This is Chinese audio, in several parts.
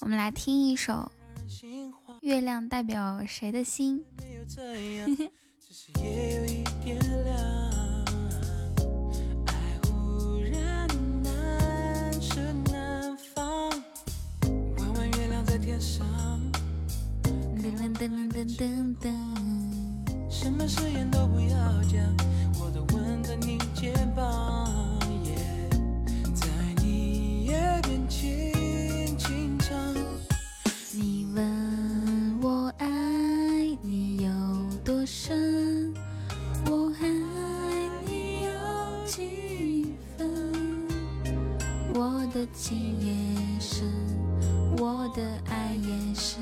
我们来听一首《月亮代表谁的心》。噔噔噔噔噔，什么誓言都不要讲，我的吻在你肩膀，情也深，我的爱也深。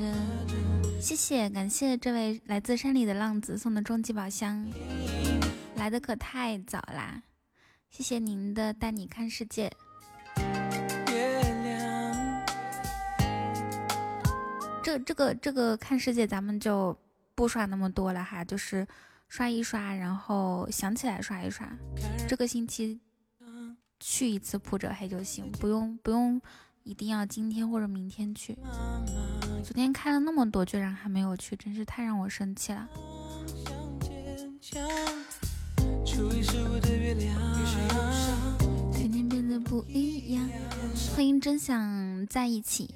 谢谢，感谢这位来自山里的浪子送的终极宝箱，来的可太早啦！谢谢您的带你看世界。这这个这个看世界咱们就不刷那么多了哈，就是刷一刷，然后想起来刷一刷。这个星期去一次普者黑就行，不用不用。一定要今天或者明天去。昨天开了那么多，居然还没有去，真是太让我生气了。天天变得不一样。欢迎真想在一起。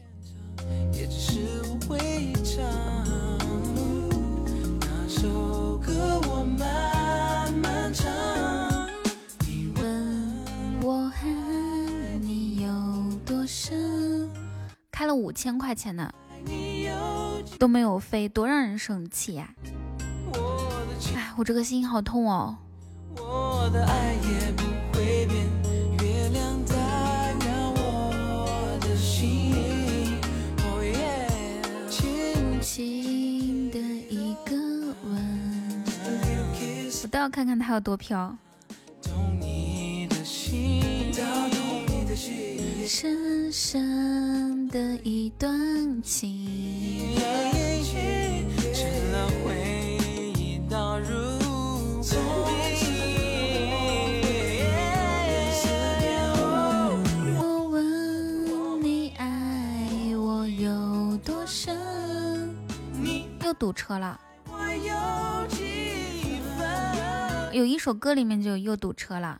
那首歌我慢慢唱。开了五千块钱呢，都没有飞，多让人生气呀！哎，我这个心好痛哦。轻轻的一个吻，我倒要看看它有多飘。深深的一段情，成了回忆到如今。我问你爱我有多深，又堵车了。有一首歌里面就又堵车了。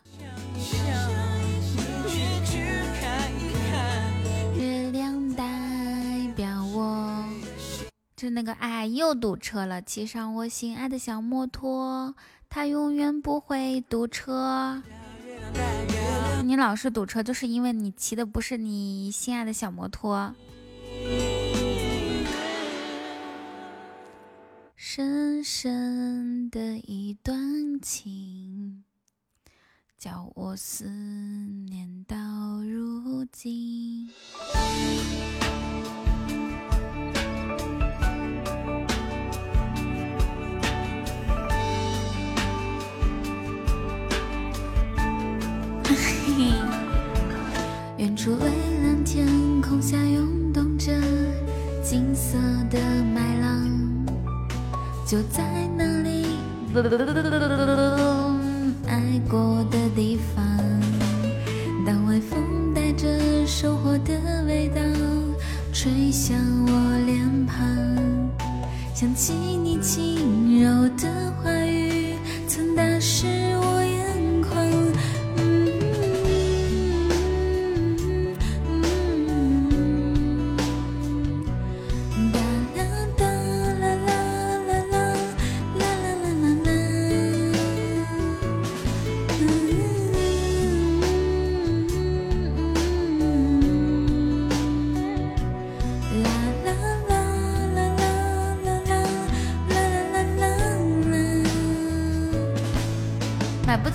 是那个爱又堵车了，骑上我心爱的小摩托，它永远不会堵车。你老是堵车，就是因为你骑的不是你心爱的小摩托。深深的一段情，叫我思念到如今。远处蔚蓝天空下涌动着金色的麦浪，就在那里，爱过的地方。当微风带着收获的味道吹向我脸庞，想起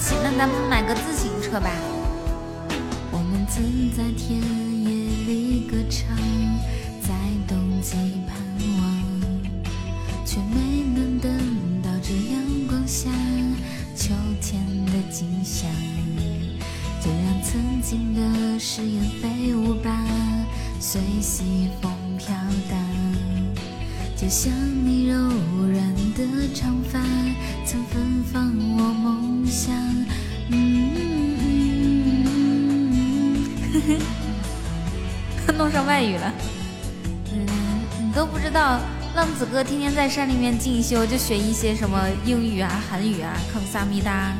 咱们买个自行车吧。我们曾在田野里歌唱，语了。嗯，你都不知道，浪子哥天天在山里面进修，就学一些什么英语啊、韩语啊，康萨米达。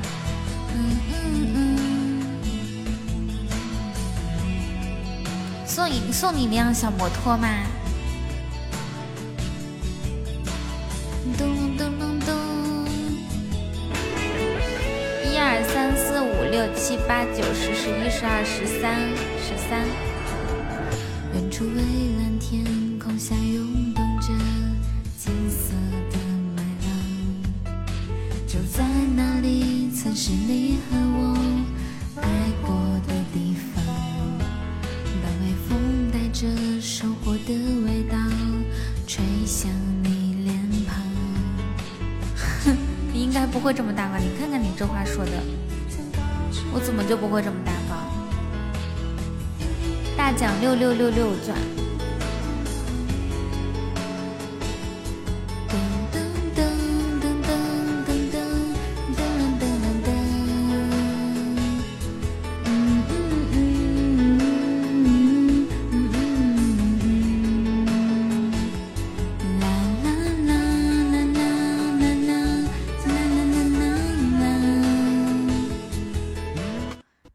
嗯嗯嗯。送你送你辆小摩托吗？咚咚咚咚。一二三四五六七八九十十一十二十三十三。六六六钻。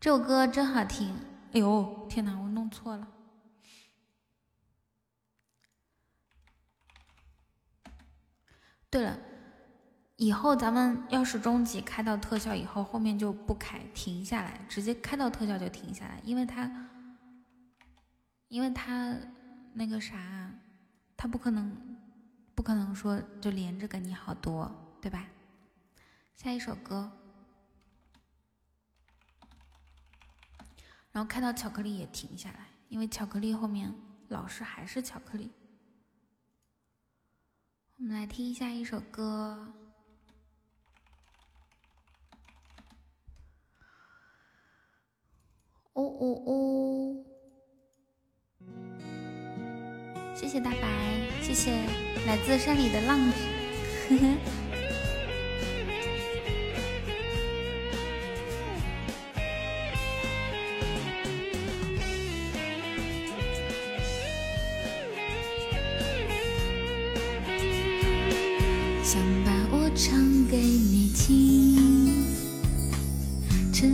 这首歌真好听！哎呦，天哪，我弄错了。对了，以后咱们要是中级开到特效以后，后面就不开，停下来，直接开到特效就停下来，因为它，因为它那个啥，它不可能，不可能说就连着跟你好多，对吧？下一首歌。然后看到巧克力也停下来，因为巧克力后面老是还是巧克力。我们来听一下一首歌。哦哦哦！谢谢大白，谢谢来自山里的浪子，呵呵。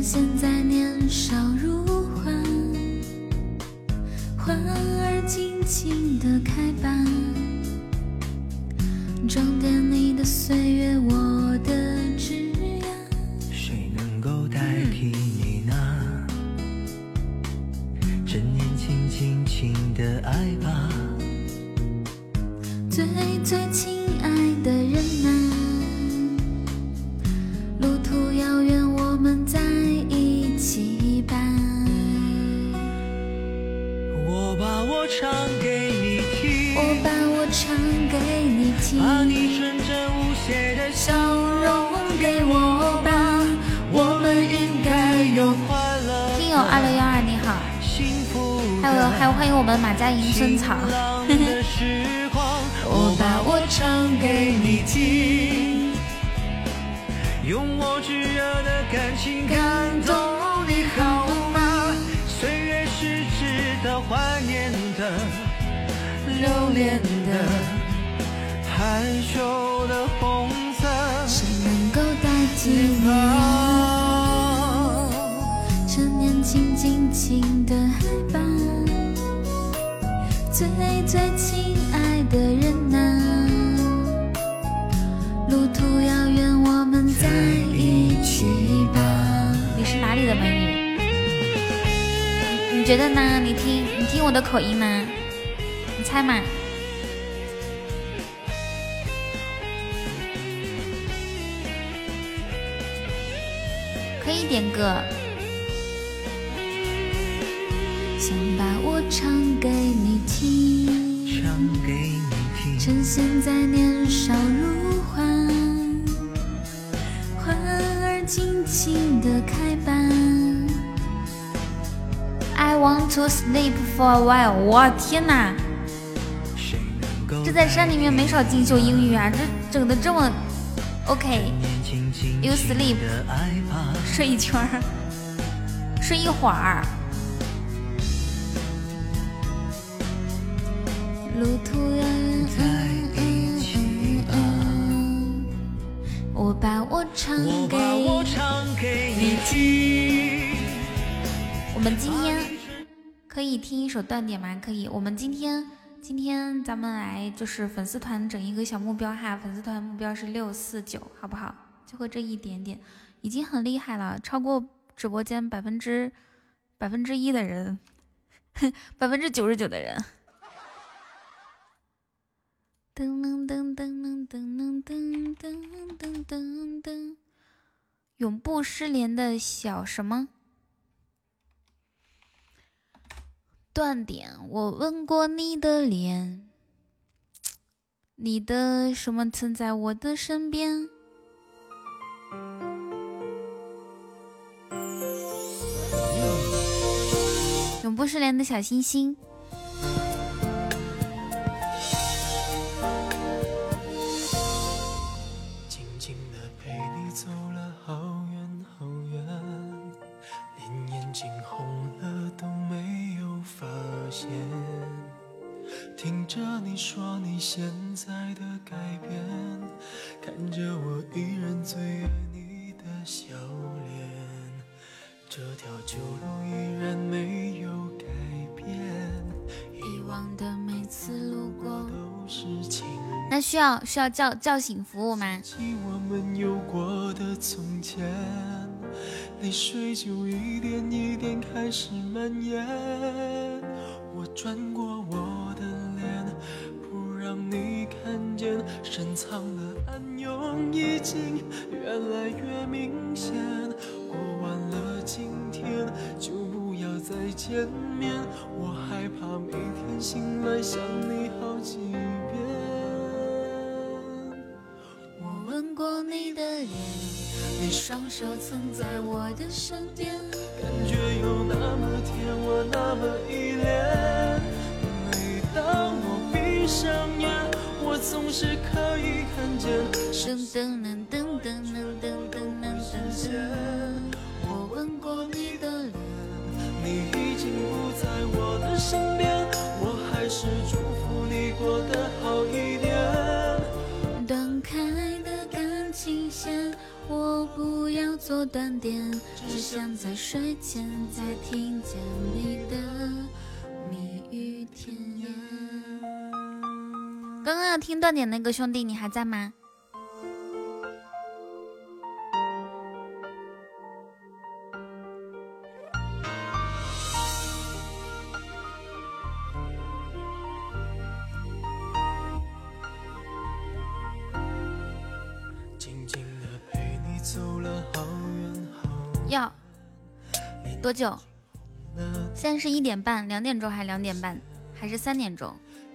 现在年少如花，花儿尽情的开我天哪！这在山里面没少进修英语啊，这整的这么 OK，You sleep，睡一圈儿，睡一会儿。首断点吗？可以。我们今天今天咱们来就是粉丝团整一个小目标哈，粉丝团目标是六四九，好不好？就会这一点点，已经很厉害了，超过直播间百分之百分之一的人，百分之九十九的人。噔噔噔噔噔噔噔噔噔噔噔，永不失联的小什么？断点，我吻过你的脸，你的什么曾在我的身边？永不失联的小星星。着你说你现在的改变，看着我依然最爱你的笑脸，这条旧路依然没有改变。以往的每次路过都是晴。那需要需要叫叫醒服务吗？我们有过的从前，泪水就一点一点开始蔓延。我转过深藏的暗涌已经越来越明显。过完了今天就不要再见面，我害怕每天醒来想你好几遍。我吻过你的脸，你双手曾在我的身边，感觉有那么甜，我那么依看见。噔噔噔噔噔噔噔噔噔噔。我吻过你的脸，你已经不在我的身边，我还是祝福你过得好一点。断开的感情线，我不要做断点，只想在睡前再听见你的刚刚要听断点那个兄弟，你还在吗？要多久？现在是一点半，两点钟还是两点半，还是三点钟？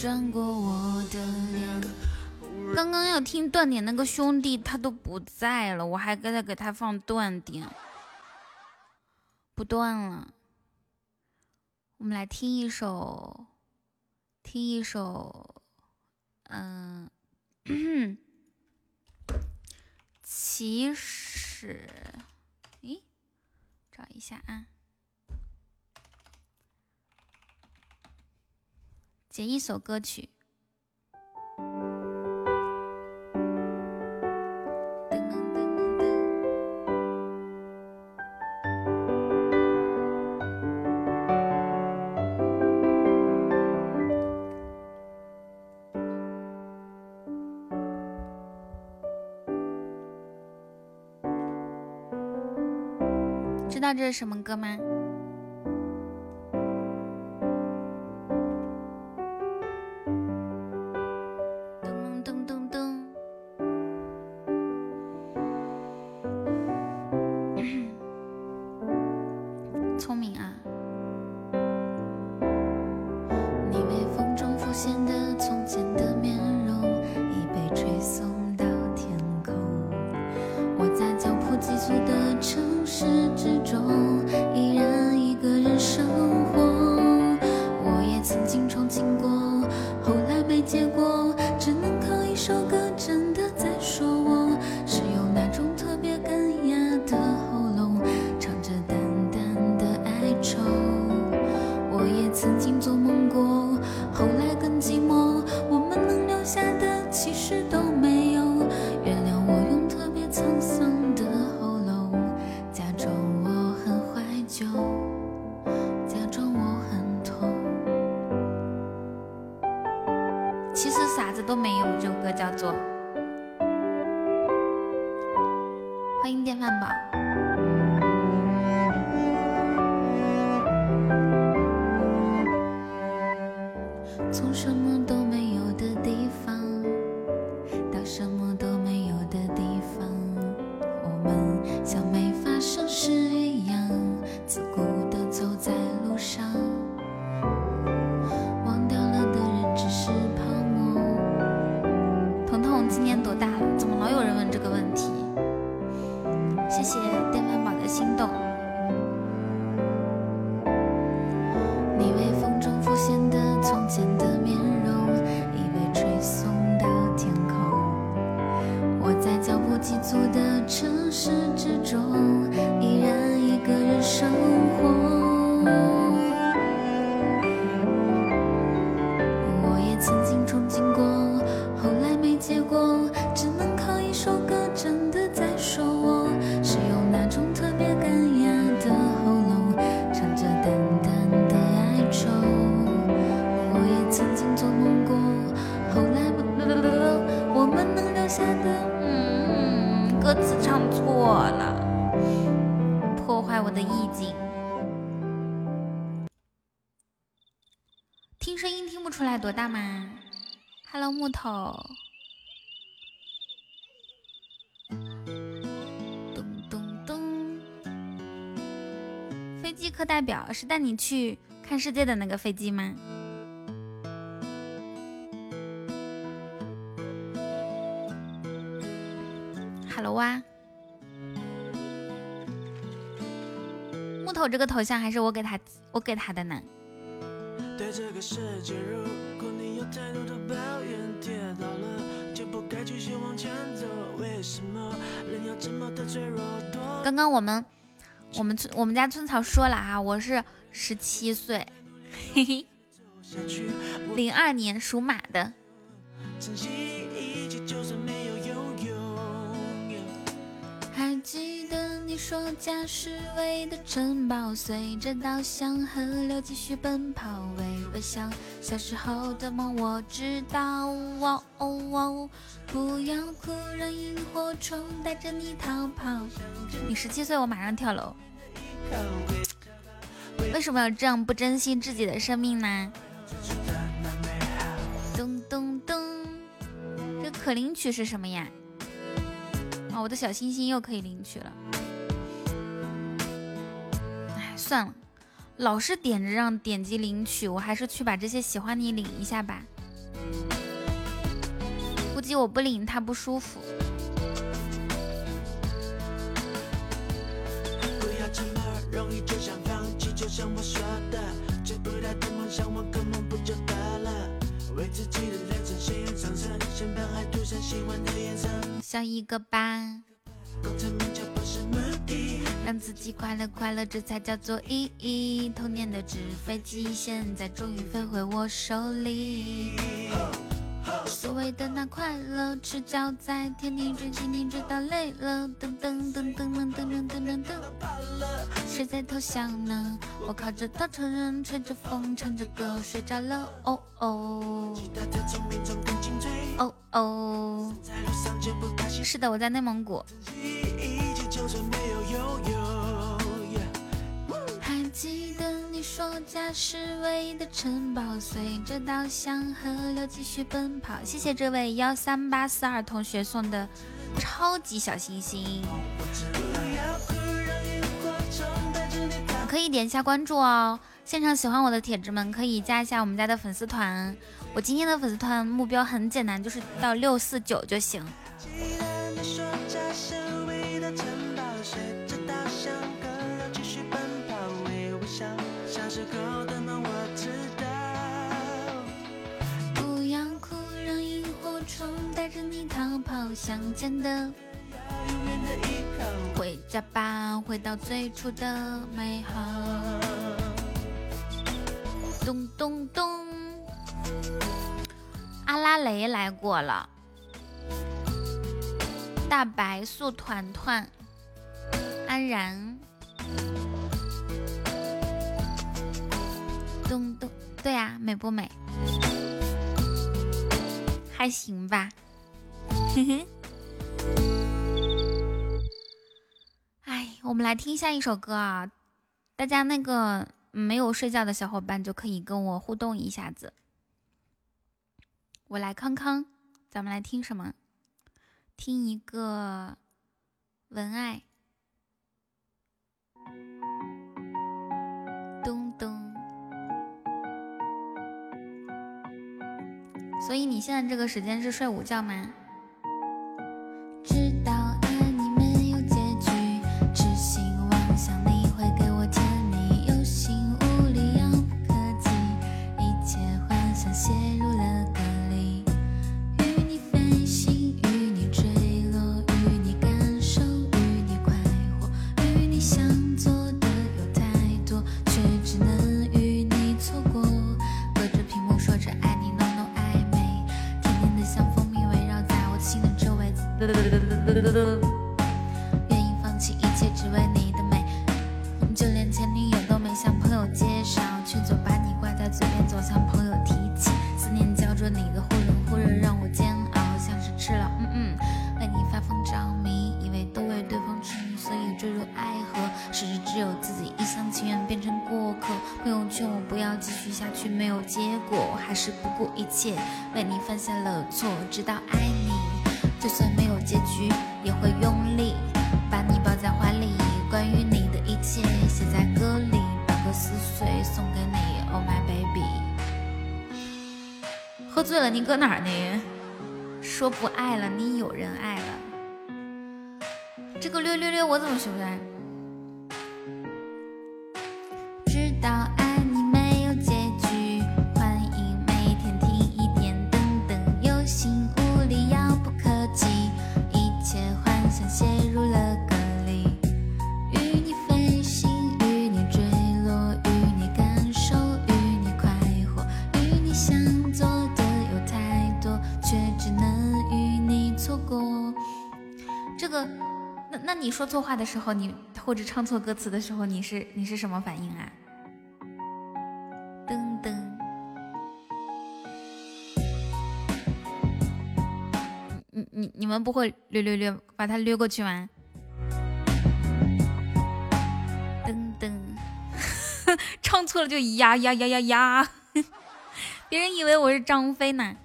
转过我的脸。刚刚要听断点那个兄弟他都不在了，我还给他给他放断点，不断了。我们来听一首，听一首，嗯，其实，咦，找一下啊，写一首歌曲。知道这是什么歌吗？我是带你去看世界的那个飞机吗？哈喽哇木头这个头像还是我给他我给他的呢。对这个世界如果你有太多的抱怨跌倒了就不该继续往前走为什么人要这么的脆弱刚刚我们我们村我们家村草说了啊，我是十七岁，嘿嘿，零二年属马的。还记得你说家是唯一的城堡，随着稻香河流继续奔跑，微微笑。小时候的梦我知道，哦哦，不要哭，让萤火虫带着你逃跑。你十七岁，我马上跳楼。为什么要这样不珍惜自己的生命呢？咚咚咚，这可领取是什么呀？啊我的小星星又可以领取了。哎，算了，老是点着让点击领取，我还是去把这些喜欢你领一下吧。估计我不领他不舒服。容易就想放弃，就像我说的，追不到的梦想不就得了？为自己的人生上，涂上喜欢的颜色。笑一个吧，让自己快乐快乐，这才叫做意义。童年的纸飞机，现在终于飞回我手里。所谓的那快乐，赤脚在天地追，蜻蜓追到累了，噔噔噔噔噔噔噔噔噔，谁在偷笑呢？我靠着稻草人，吹着风，唱着歌，睡着了。哦哦哦哦，是的，我在内蒙古。说家是唯一的城堡，随着稻香河流继续奔跑。谢谢这位幺三八四二同学送的超级小星星，可以点一下关注哦。现场喜欢我的铁子们可以加一下我们家的粉丝团。我今天的粉丝团目标很简单，就是到六四九就行。记得你说家是唯一的城不要哭让萤火虫带着你逃跑的回家吧回到最初的美好。咚咚咚阿拉蕾来过了大白素团团安然咚咚，对呀，美不美？还行吧。嘿嘿。哎，我们来听下一首歌啊！大家那个没有睡觉的小伙伴就可以跟我互动一下子。我来康康，咱们来听什么？听一个文爱。所以你现在这个时间是睡午觉吗？切，为你犯下了错，直到爱你。就算没有结局，也会用力把你抱在怀里。关于你的一切写在歌里，把歌撕碎送给你。Oh my baby，喝醉了你搁哪儿呢？说不爱了，你有人爱了。这个略略略我怎么学不来？只能与你错过。这个那那你说错话的时候，你或者唱错歌词的时候，你是你是什么反应啊？噔噔，你你你们不会略略略把它略过去吗？噔噔，唱错了就呀呀呀呀呀，别人以为我是张飞呢。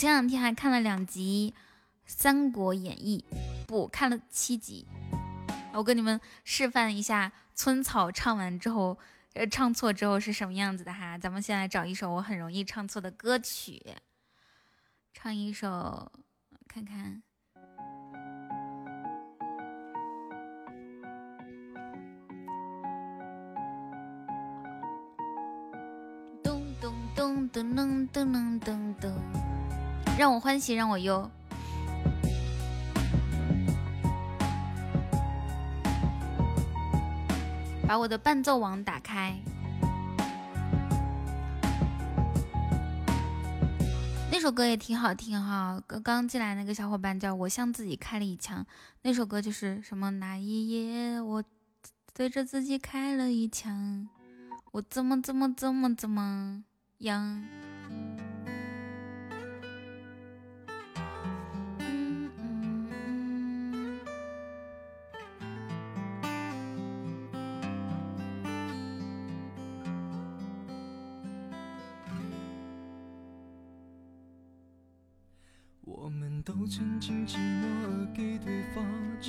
前两天还看了两集《三国演义》，不看了七集。我跟你们示范一下村草唱完之后，呃，唱错之后是什么样子的哈。咱们先来找一首我很容易唱错的歌曲，唱一首看看。咚咚咚咚咚咚咚咚。让我欢喜让我忧，把我的伴奏网打开。那首歌也挺好听哈，刚刚进来那个小伙伴叫我向自己开了一枪，那首歌就是什么那一夜我对着自己开了一枪，我怎么怎么怎么怎么样。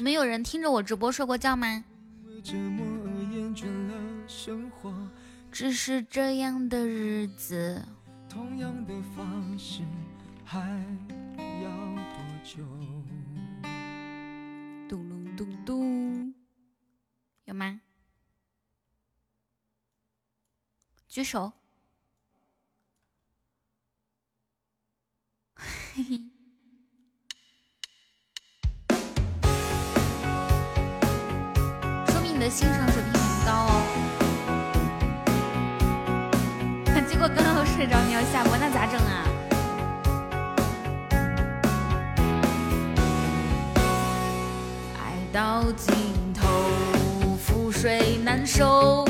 没有人听着我直播睡过觉吗？只是这样的日子。嘟噜嘟嘟，有吗？举手。的欣赏水平很高哦。结果刚刚睡着，你要下播，那咋整啊？爱到尽头，覆水难收。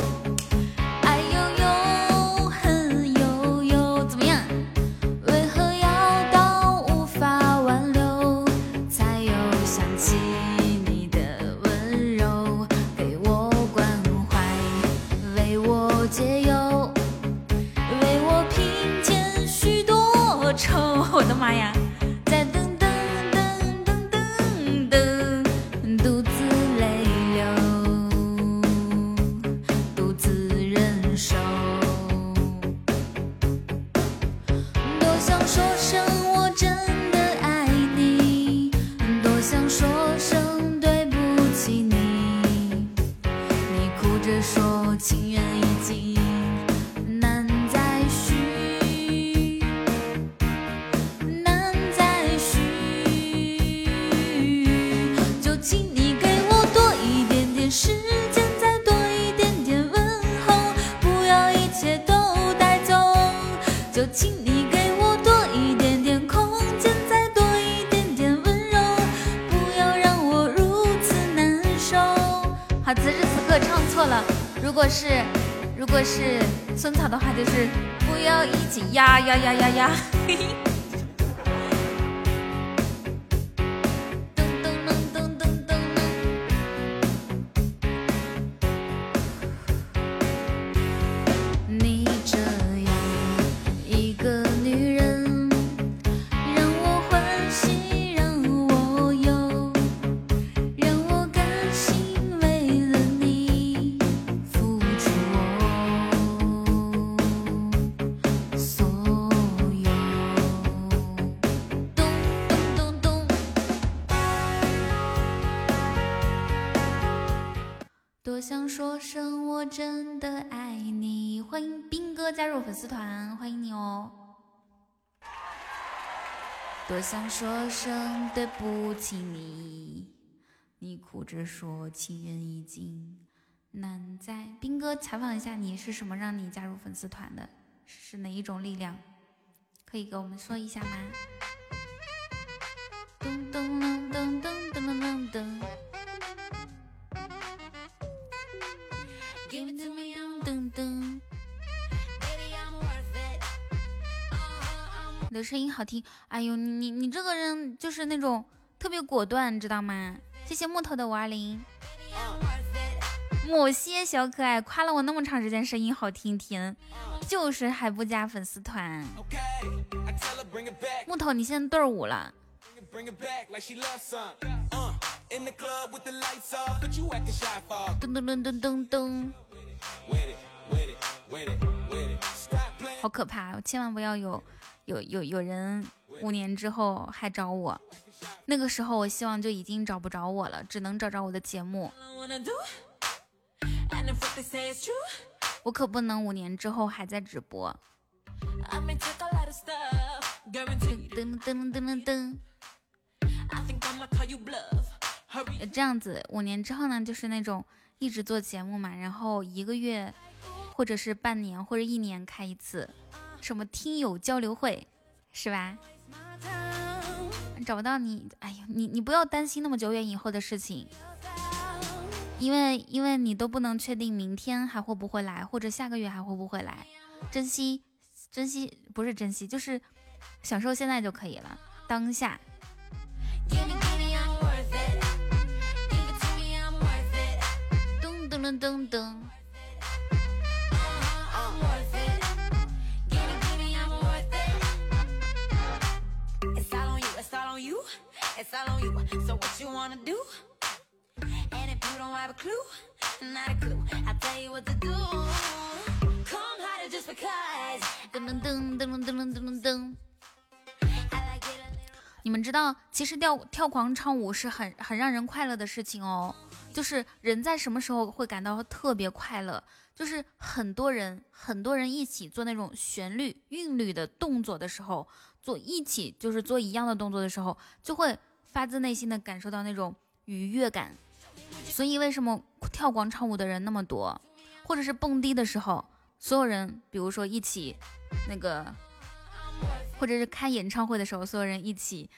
此时此刻唱错了。如果是如果是孙草的话就是不要一起呀呀呀呀呀嘿嘿粉丝团，欢迎你哦！多想说声对不起你，你哭着说情人已经难在。兵哥，采访一下，你是什么让你加入粉丝团的？是哪一种力量？可以给我们说一下吗？噔噔噔噔噔噔噔噔。噔噔。你的声音好听，哎呦，你你这个人就是那种特别果断，你知道吗？谢谢木头的五二零，某些小可爱夸了我那么长时间，声音好听听，就是还不加粉丝团。木头，你现在队伍了。噔噔噔噔噔噔，好可怕，千万不要有。有有有人五年之后还找我，那个时候我希望就已经找不着我了，只能找着我的节目。我可不能五年之后还在直播。噔噔噔噔噔。这样子，五年之后呢，就是那种一直做节目嘛，然后一个月或者是半年或者一年开一次。什么听友交流会，是吧？找不到你，哎呀，你你不要担心那么久远以后的事情，因为因为你都不能确定明天还会不会来，或者下个月还会不会来。珍惜珍惜，不是珍惜，就是享受现在就可以了，当下。噔噔噔噔噔。Follow you so what you wanna do? And if you don't have a clue not a clue i tell you what to do. Come hide it just because 你们知道其实跳跳广场舞是很很让人快乐的事情哦。就是人在什么时候会感到特别快乐就是很多人很多人一起做那种旋律韵律的动作的时候做一起就是做一样的动作的时候就会发自内心的感受到那种愉悦感。所以为什么跳广场舞的人那么多，或者是蹦迪的时候，所有人，比如说一起那个，或者是开演唱会的时候，所有人一起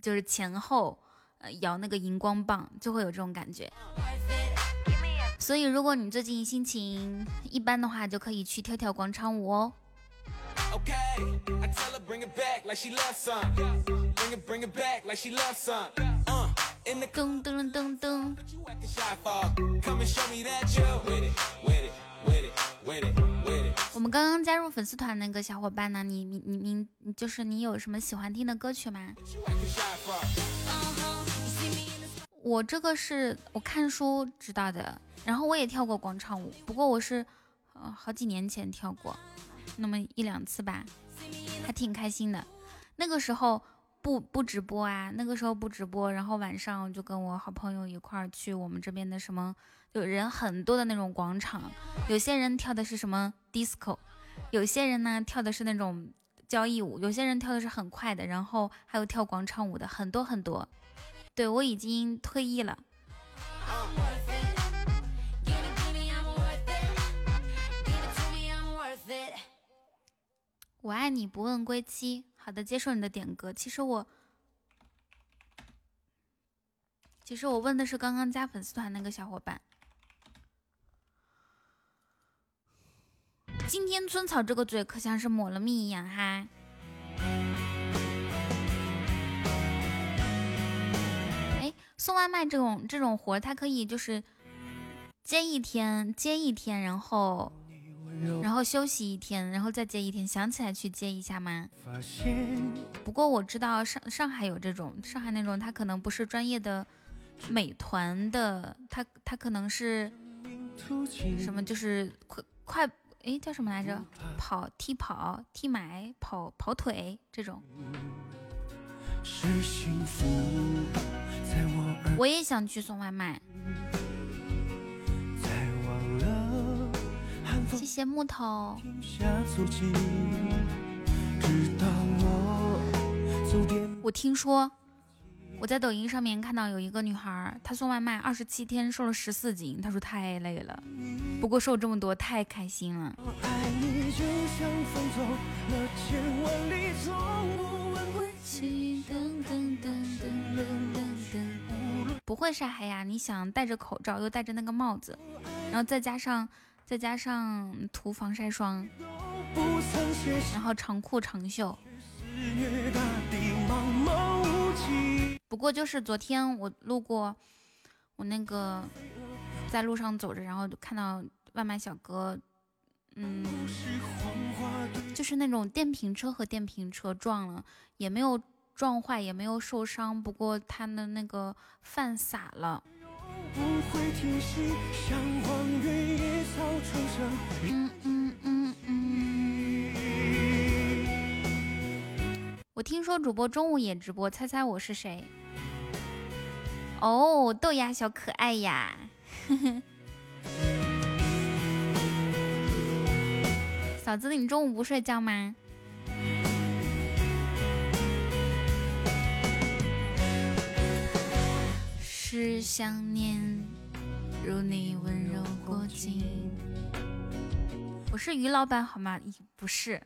就是前后呃摇那个荧光棒，就会有这种感觉。所以，如果你最近心情一般的话，就可以去跳跳广场舞哦。噔噔噔噔。我们刚刚加入粉丝团那个小伙伴呢？你你你你，就是你有什么喜欢听的歌曲吗？我这个是我看书知道的，然后我也跳过广场舞，不过我是呃好几年前跳过，那么一两次吧，还挺开心的。那个时候。不不直播啊，那个时候不直播，然后晚上就跟我好朋友一块儿去我们这边的什么，就人很多的那种广场，有些人跳的是什么 disco，有些人呢跳的是那种交谊舞，有些人跳的是很快的，然后还有跳广场舞的，很多很多。对我已经退役了。我爱你不问归期。好的，接受你的点歌。其实我，其实我问的是刚刚加粉丝团那个小伙伴。今天春草这个嘴可像是抹了蜜一样哈。哎，送外卖这种这种活，它可以就是接一天，接一天，然后。然后休息一天，然后再接一天，想起来去接一下吗？不过我知道上上海有这种，上海那种他可能不是专业的美团的，他他可能是什么就是快快哎叫什么来着？跑踢跑踢买跑跑腿这种。我也想去送外卖。谢谢木头。我听说，我在抖音上面看到有一个女孩，她送外卖二十七天瘦了十四斤，她说太累了，不过瘦这么多太开心了。不会晒黑呀？你想戴着口罩又戴着那个帽子，然后再加上。再加上涂防晒霜，然后长裤长袖。不过就是昨天我路过，我那个在路上走着，然后看到外卖小哥，嗯，就是那种电瓶车和电瓶车撞了，也没有撞坏，也没有受伤，不过他的那个饭洒了。嗯嗯嗯嗯。我听说主播中午也直播，猜猜我是谁？哦，豆芽小可爱呀！嫂子，你中午不睡觉吗？是想念，如你温柔过境。我是于老板好吗？不是，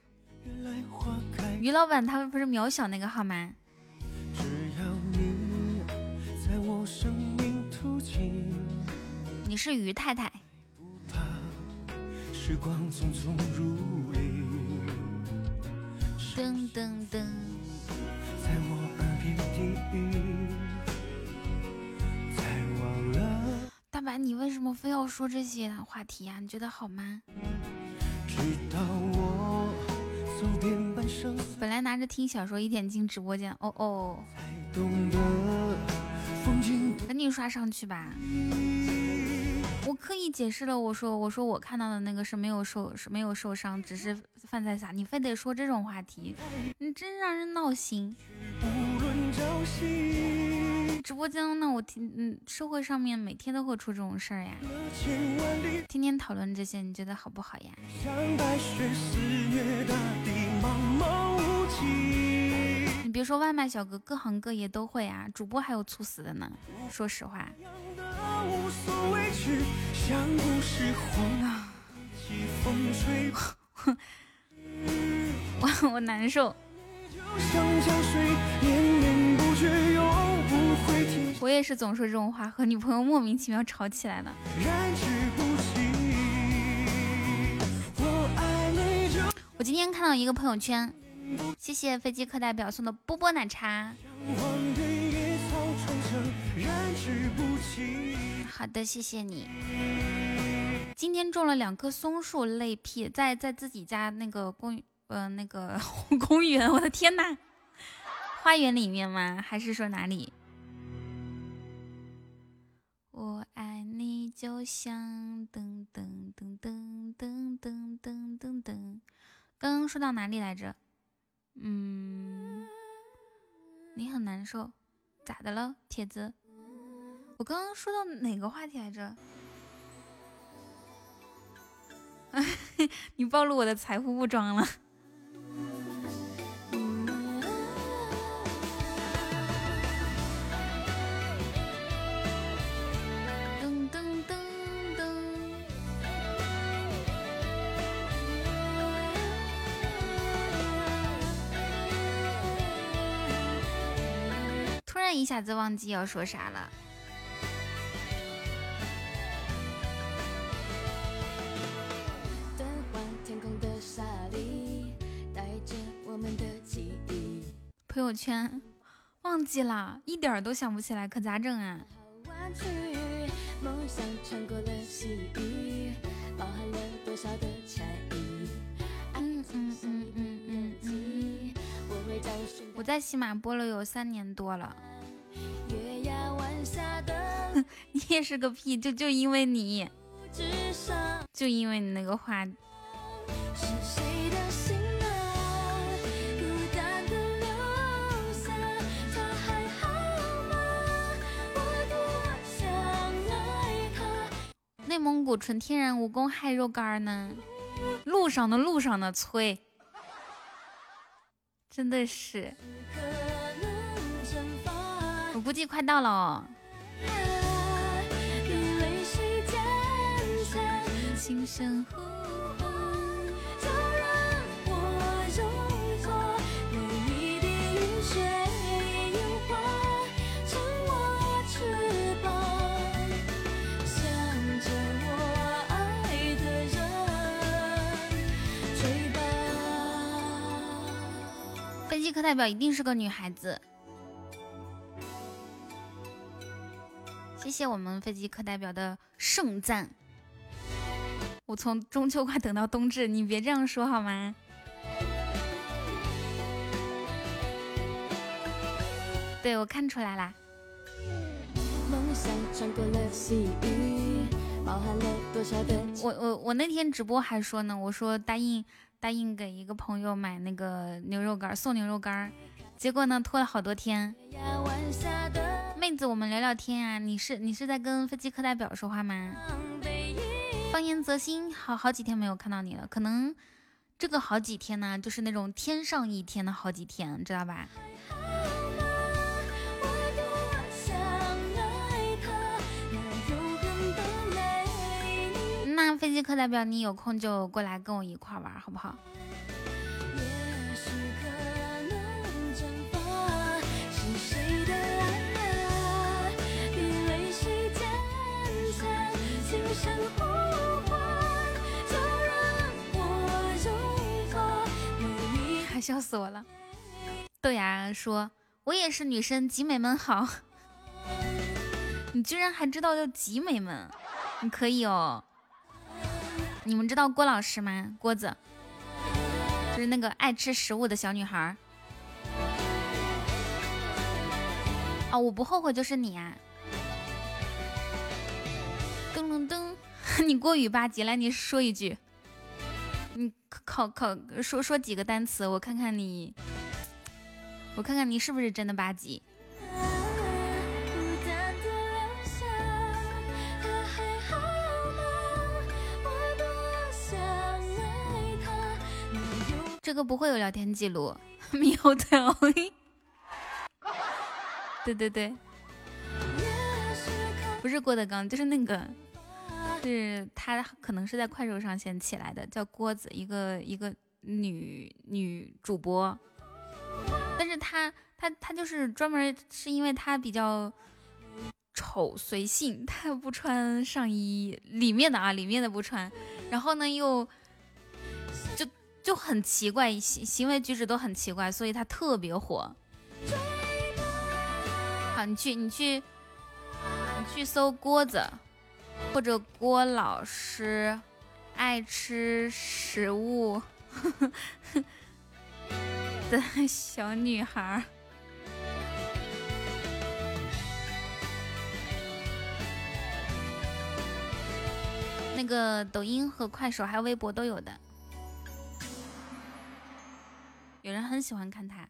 于老板他不是渺小那个好吗？你是于太太。噔噔噔。白，你为什么非要说这些话题呀？你觉得好吗？本来拿着听小说一点进直播间，哦哦，赶紧刷上去吧。我刻意解释了，我说我说我看到的那个是没有受是没有受伤，只是饭菜洒。你非得说这种话题，你真让人闹心。直播间那我听嗯，社会上面每天都会出这种事儿呀，天天讨论这些，你觉得好不好呀？你别说外卖小哥，各行各业都会啊，主播还有猝死的呢。说实话。我我难受。我也是总说这种话，和女朋友莫名其妙吵起来了。我今天看到一个朋友圈，谢谢飞机课代表送的波波奶茶。好的，谢谢你。今天种了两棵松树，累屁，在在自己家那个公，呃，那个 公园，我的天呐，花园里面吗？还是说哪里？我爱你，就像噔噔噔噔噔噔噔噔噔。刚刚说到哪里来着？嗯，你很难受，咋的了，铁子？我刚刚说到哪个话题来着？你暴露我的财富不装了。然一下子忘记要说啥了。朋友圈忘记了，一点都想不起来，可咋整啊？嗯嗯嗯嗯嗯嗯，我在喜马播了有三年多了。你也是个屁，就就因为你，就因为你那个话。内蒙古纯天然蜈蚣害肉干呢，路上的路上的催，真的是，我估计快到了哦。飞机课代表一定是个女孩子，谢谢我们飞机课代表的盛赞。我从中秋快等到冬至，你别这样说好吗？对我看出来啦。我我我那天直播还说呢，我说答应。答应给一个朋友买那个牛肉干，送牛肉干，结果呢拖了好多天。妹子，我们聊聊天啊，你是你是在跟飞机课代表说话吗？放言泽心，好好几天没有看到你了，可能这个好几天呢，就是那种天上一天的好几天，知道吧？那飞机课代表，你有空就过来跟我一块玩，好不好？还笑死我了！豆芽说：“我也是女生，集美们好。”你居然还知道叫集美们，你可以哦。你们知道郭老师吗？郭子，就是那个爱吃食物的小女孩。哦，我不后悔就是你啊！噔噔噔，你过于八级，来你说一句，你考考说说几个单词，我看看你，我看看你是不是真的八级。这个不会有聊天记录，猕猴桃。对对 对，不是郭德纲，就是那个，是他可能是在快手上先起来的，叫郭子，一个一个女女主播，但是他他他就是专门是因为他比较丑随性，他不穿上衣里面的啊，里面的不穿，然后呢又就就很奇怪，行行为举止都很奇怪，所以他特别火。好，你去你去。去搜郭子，或者郭老师爱吃食物的小女孩。那个抖音和快手还有微博都有的，有人很喜欢看他。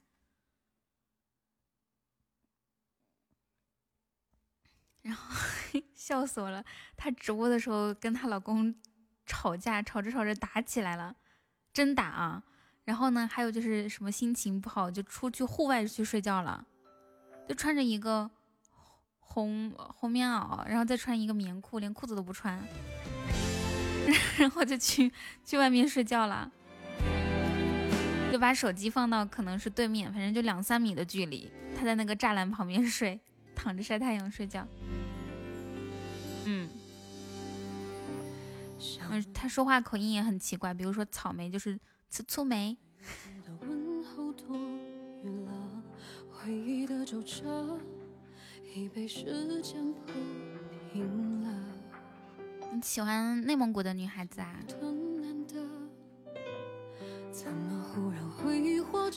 然后 笑死我了，她直播的时候跟她老公吵架，吵着吵着打起来了，真打啊！然后呢，还有就是什么心情不好就出去户外去睡觉了，就穿着一个红红棉袄，然后再穿一个棉裤，连裤子都不穿，然后就去去外面睡觉了，就把手机放到可能是对面，反正就两三米的距离，他在那个栅栏旁边睡。躺着晒太阳睡觉，嗯，嗯，他说话口音也很奇怪，比如说草莓就是粗粗梅。你喜欢内蒙古的女孩子啊？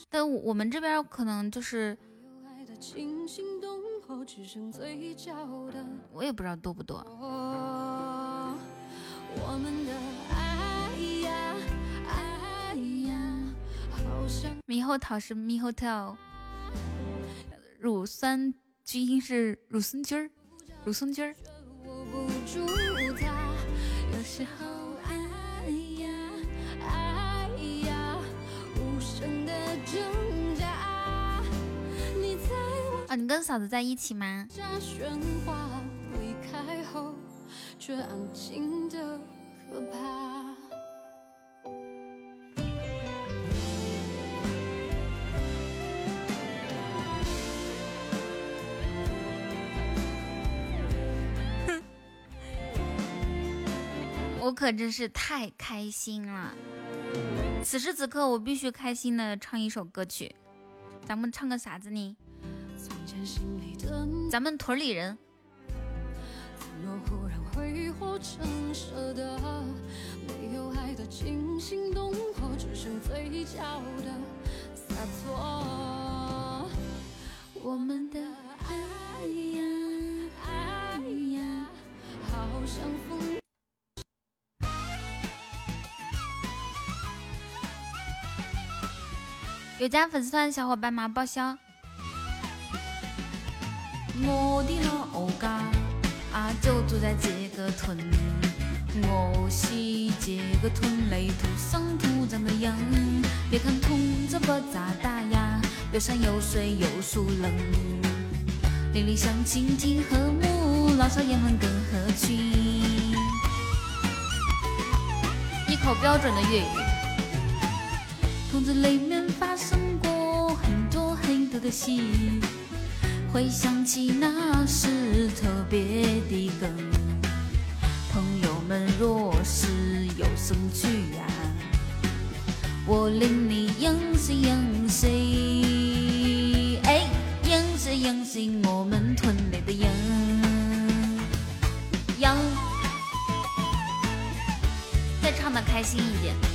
但我们这边可能就是。我也不知道多不多。猕猴桃是猕猴桃，乳酸菌是乳酸菌儿，乳酸菌儿。你跟嫂子在一起吗？我可真是太开心了！此时此刻，我必须开心的唱一首歌曲。咱们唱个啥子呢？咱们屯里人。我们的爱呀爱呀，好像风。有加粉丝团的小伙伴吗？报销。我的老家啊，就住在这个屯。我是这个屯里土生土长的人。别看屯子不咋大呀，有山有水有树林，邻里乡亲挺和睦，老少爷们更合群。一口标准的粤语。屯子里面发生过很多很多的事。回想起那是特别的梗，朋友们若是有兴趣呀，我领你认识认识，哎，认识认识我们屯里的人，样，再唱的开心一点。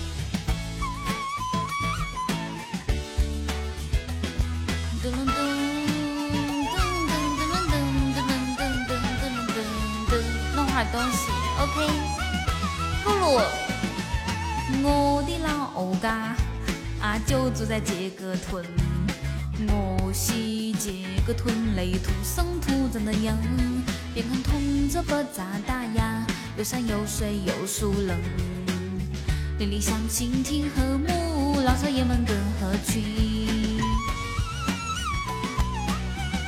东西，OK。露露，我的老家啊就住在这个屯，我是这个屯里土生土长的人。别看屯子不咋大呀，有山有水有树人，邻里乡亲挺和睦，老少爷们更合群。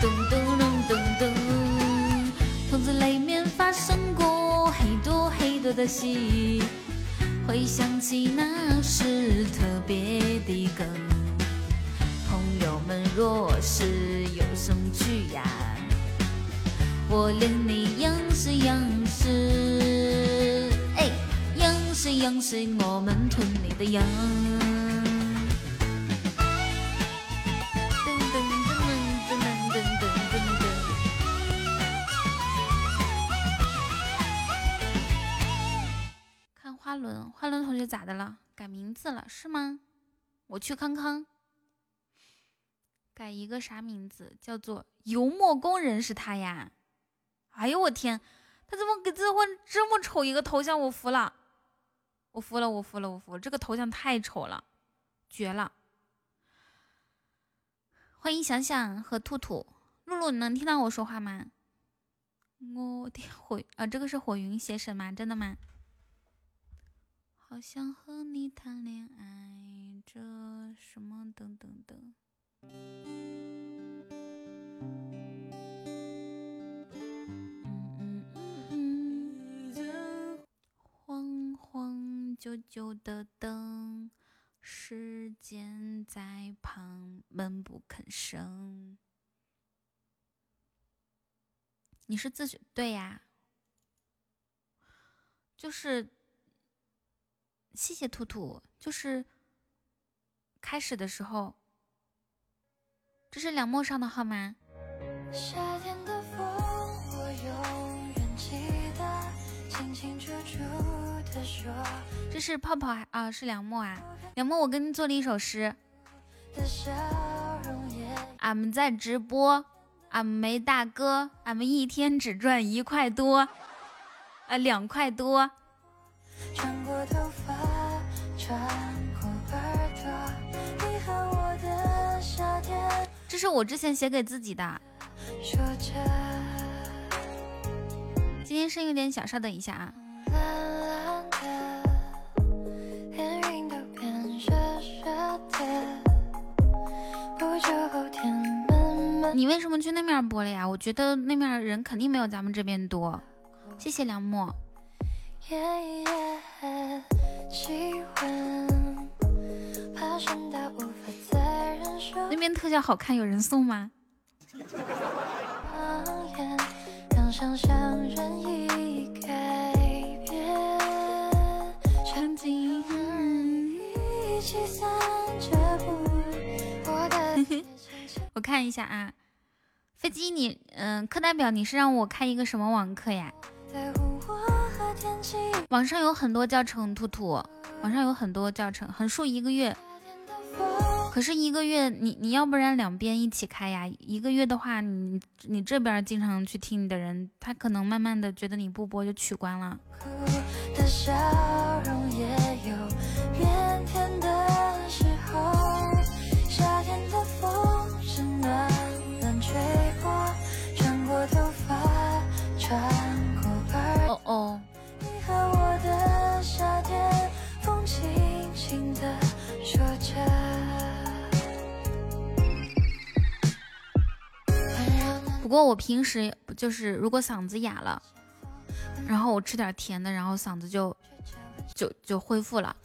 噔噔噔噔噔，屯子里。面发生过很多很多的戏，回想起那是特别的梗。朋友们若是有兴趣呀，我领你样式样式，哎，样式样式，我们屯里的羊。花轮，花轮同学咋的了？改名字了是吗？我去康康，改一个啥名字？叫做油墨工人是他呀？哎呦我天，他怎么给自己换这么丑一个头像？我服了，我服了，我服了，我服了，这个头像太丑了，绝了！欢迎想想和兔兔，露露，你能听到我说话吗？我的火啊，这个是火云邪神吗？真的吗？好想和你谈恋爱，这什么等等等。嗯嗯嗯黄黄旧旧的灯，时间在旁闷不吭声。你是自学对呀？就是。谢谢兔兔，就是开始的时候，这是两陌上的号吗？这是泡泡啊，是梁墨啊，梁墨，我给你做了一首诗。俺们在直播，俺们没大哥，俺们一天只赚一块多，啊，两块多。这是我之前写给自己的。今天声音有点小，稍等一下啊。你为什么去那面播了呀？我觉得那面人肯定没有咱们这边多。谢谢梁墨。那边特效好看，有人送吗？我看一下啊，飞机，你嗯，课代表，你是让我开一个什么网课呀？网上有很多教程，兔兔，网上有很多教程，横竖一个月。可是一个月，你你要不然两边一起开呀？一个月的话，你你这边经常去听你的人，他可能慢慢的觉得你不播就取关了。不过我平时就是如果嗓子哑了，然后我吃点甜的，然后嗓子就就就恢复了。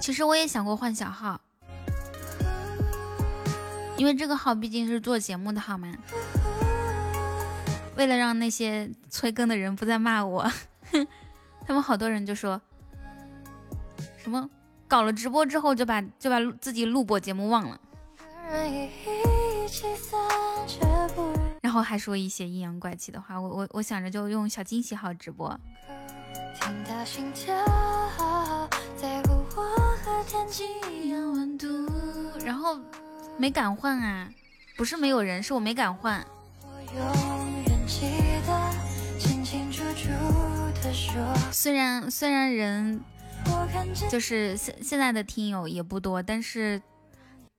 其实我也想过换小号，因为这个号毕竟是做节目的号嘛。为了让那些催更的人不再骂我，他们好多人就说什么搞了直播之后就把就把自己录播节目忘了，然后还说一些阴阳怪气的话。我我我想着就用小惊喜号直播，然后没敢换啊，不是没有人，是我没敢换。虽然虽然人就是现现在的听友也不多，但是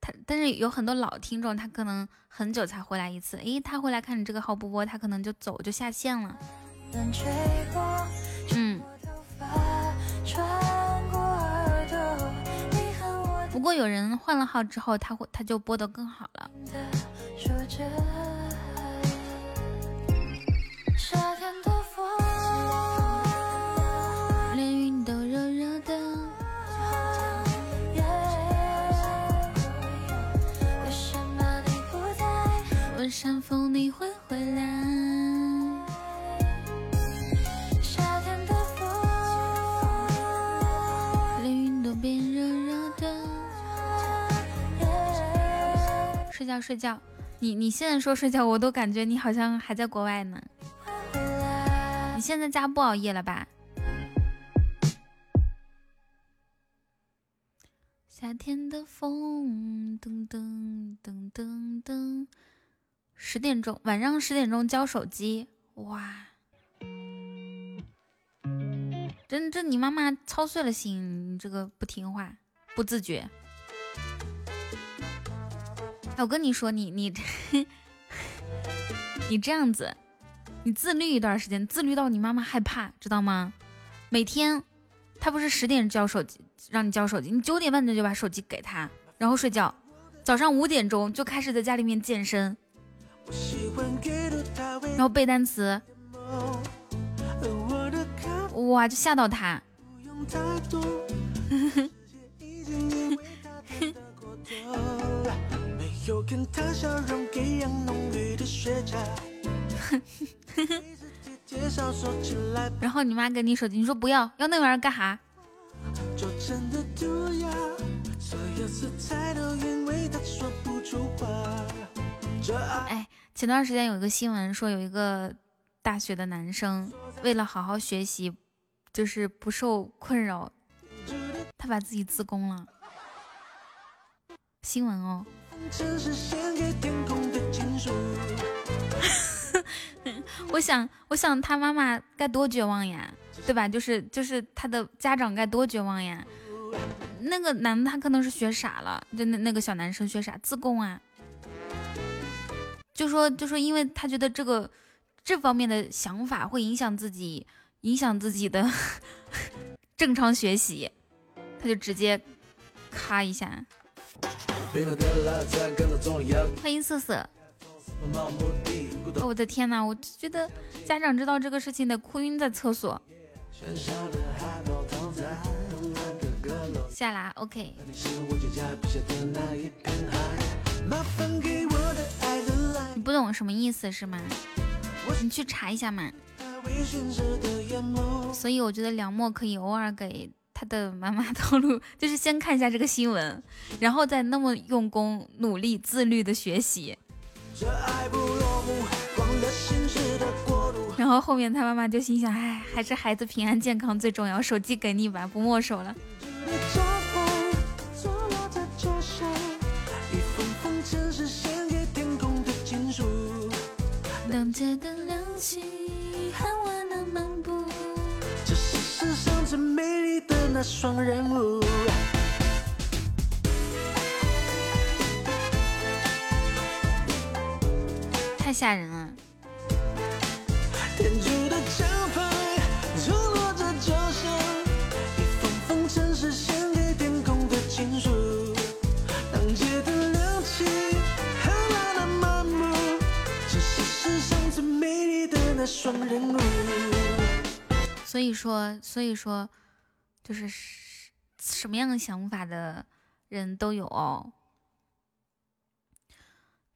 他但是有很多老听众，他可能很久才回来一次。诶，他回来看你这个号不播，他可能就走就下线了。嗯。不过有人换了号之后，他会他就播的更好了。山峰你会回来？夏天的风，连云都变热热的。睡觉睡觉，你你现在说睡觉，我都感觉你好像还在国外呢。你现在家不熬夜了吧？夏天的风，噔噔噔噔噔，十点钟，晚上十点钟交手机，哇！真这你妈妈操碎了心，你这个不听话，不自觉。哎，我跟你说，你你 你这样子。你自律一段时间，自律到你妈妈害怕，知道吗？每天，他不是十点交手机，让你交手机，你九点半就就把手机给他，然后睡觉。早上五点钟就开始在家里面健身，然后背单词，哇，就吓到他。然后你妈给你手机，你说不要，要那玩意儿干哈？哎，前段时间有一个新闻说，有一个大学的男生为了好好学习，就是不受困扰，他把自己自宫了。新闻哦。我想，我想他妈妈该多绝望呀，对吧？就是就是他的家长该多绝望呀。那个男的他可能是学傻了，就那那个小男生学傻自宫啊，就说就说，因为他觉得这个这方面的想法会影响自己，影响自己的 正常学习，他就直接咔一下。欢迎瑟瑟。我的天哪！我觉得家长知道这个事情得哭晕在厕所。下拉，OK。你不懂什么意思是吗？你去查一下嘛。所以我觉得梁墨可以偶尔给他的妈妈透露，就是先看一下这个新闻，然后再那么用功、努力、自律的学习。然后后面他妈妈就心想：哎，还是孩子平安健康最重要，手机给你吧，不没收了。当街灯亮起，很晚的漫步，这是世上最美丽的那双人舞。太吓人了！所以说，所以说，就是什么样的想法的人都有哦。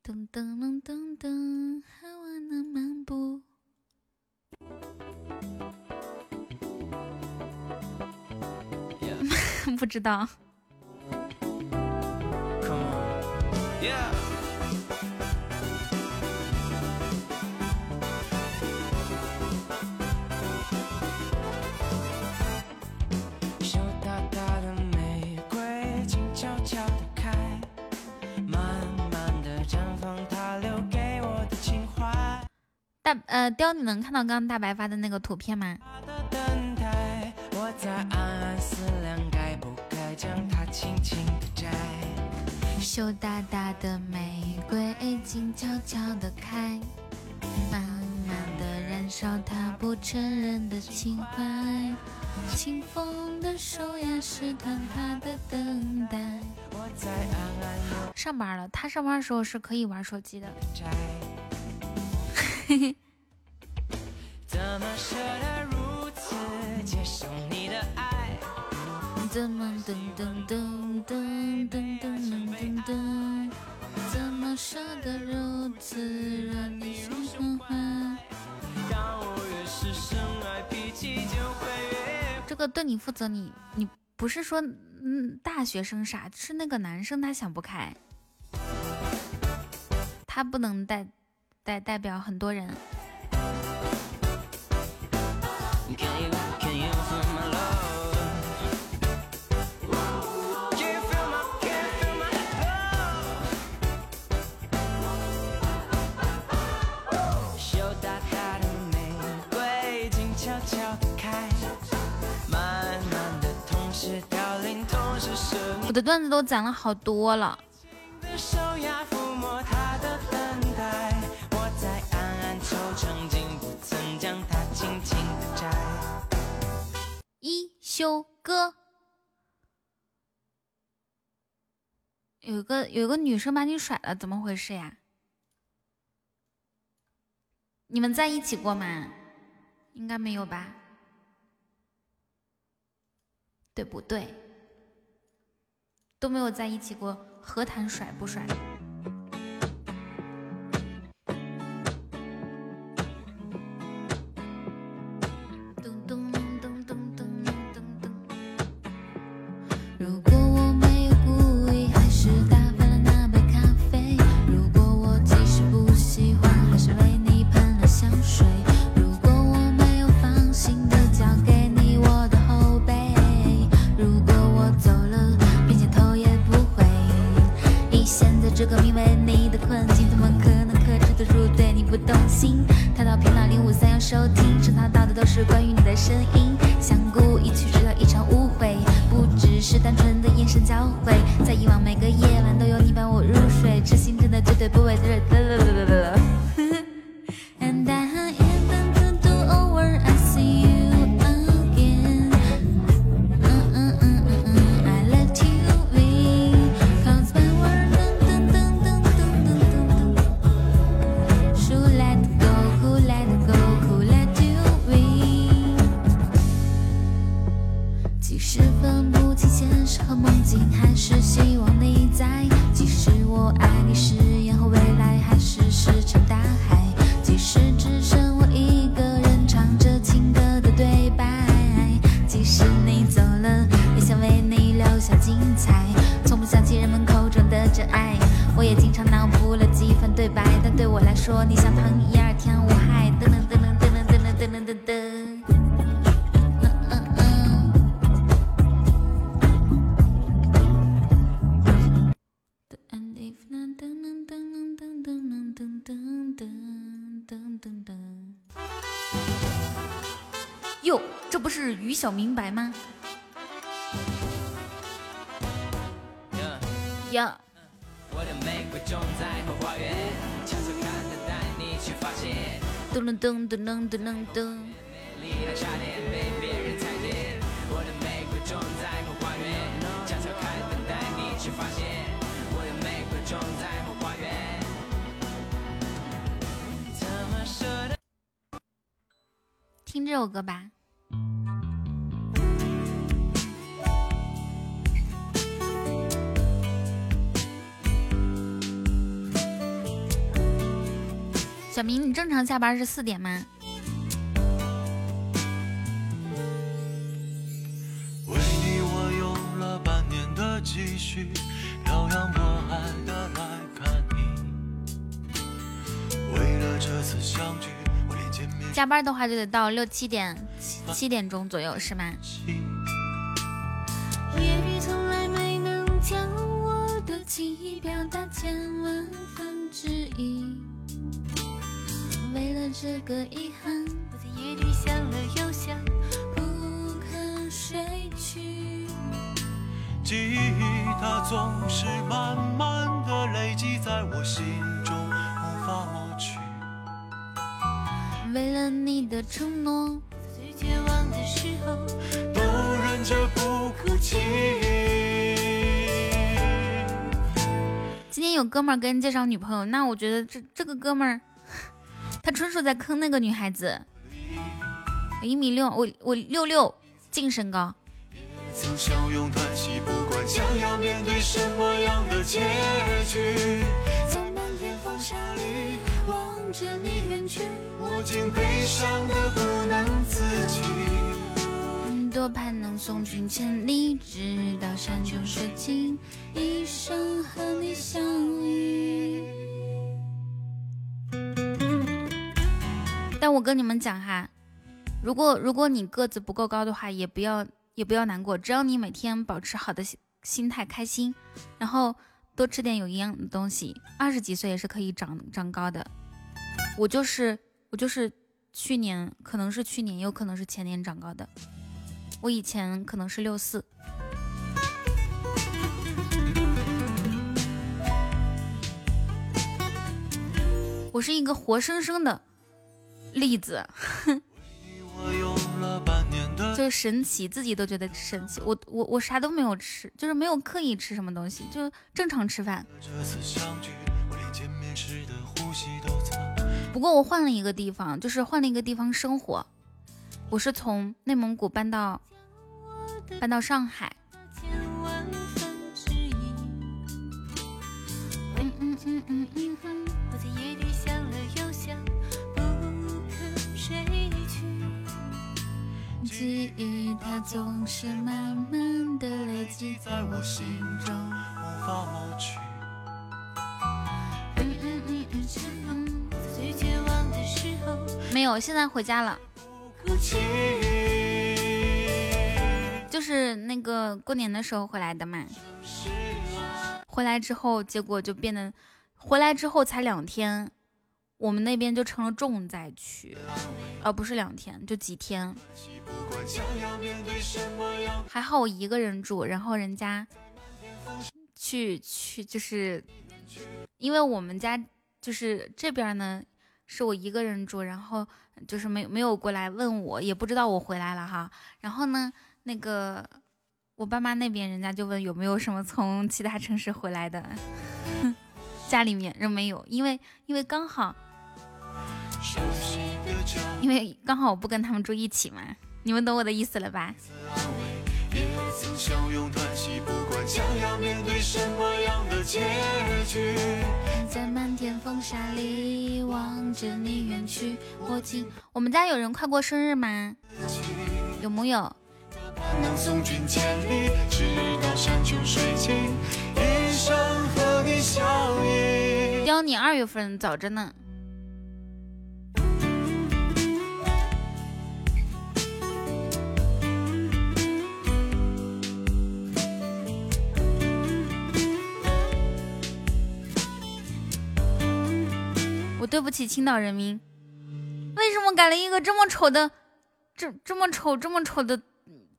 噔噔噔噔噔，还玩的漫步。不知道。大呃雕，你能看到刚刚大白发的那个图片吗？羞答答的玫瑰静悄悄地开，慢慢的燃燃烧他不承认的情怀，清风的手呀，试探他的等待。上班了，他上班的时候是可以玩手机的。嘿嘿。怎么舍得如此接受你的爱？怎么噔噔噔噔噔噔噔噔？怎么舍得如此让你心欢欢？这个对你负责，你你不是说嗯大学生傻，是那个男生他想不开，他不能代代代表很多人。我的段子都攒了好多了。修哥，有个有个女生把你甩了，怎么回事呀？你们在一起过吗？应该没有吧？对不对？都没有在一起过，何谈甩不甩？想《明白》吗？噔噔噔噔噔噔噔。噔听这首歌吧。小明，你正常下班是四点吗？为你我用了半年的积蓄，漂洋过海的来看你。为了这次相聚，我连见面。加班的话就得到六七点，七点钟左右是吗？也许从来没能将我的情意表达千万分之一。为了这个遗憾，我在夜里想了又想，不肯睡去。记忆它总是慢慢的累积在我心中，无法抹去。为了你的承诺，最绝望的时候都忍着不哭泣。今天有哥们儿给你介绍女朋友，那我觉得这这个哥们儿，他纯属在坑那个女孩子。我一米六，我我六六净身高。曾相拥叹息，不管将要面对什么样的结局，在漫天风沙里望着你远去，我竟悲伤的不能自己。多盼能送君千里，直到山穷水尽，一生和你相依。但我跟你们讲哈，如果如果你个子不够高的话，也不要。也不要难过，只要你每天保持好的心心态，开心，然后多吃点有营养的东西，二十几岁也是可以长长高的。我就是我就是去年，可能是去年，有可能是前年长高的。我以前可能是六四。我是一个活生生的例子。就神奇，自己都觉得神奇。我我我啥都没有吃，就是没有刻意吃什么东西，就正常吃饭。不过我换了一个地方，就是换了一个地方生活。我是从内蒙古搬到搬到上海。嗯嗯嗯嗯嗯。记忆它总是慢慢的累积在我心中，无法抹去。没有，现在回家了。就是那个过年的时候回来的嘛。回来之后，结果就变得，回来之后才两天。我们那边就成了重灾区，而不是两天，就几天。还好我一个人住，然后人家去去就是，因为我们家就是这边呢是我一个人住，然后就是没没有过来问我，也不知道我回来了哈。然后呢，那个我爸妈那边人家就问有没有什么从其他城市回来的，家里面人没有，因为因为刚好。因为刚好我不跟他们住一起嘛，你们懂我的意思了吧？在漫天风沙里望着你远去，我们家有人快过生日吗？有木有？雕你二月份早着呢。我对不起青岛人民，为什么改了一个这么丑的，这这么丑这么丑的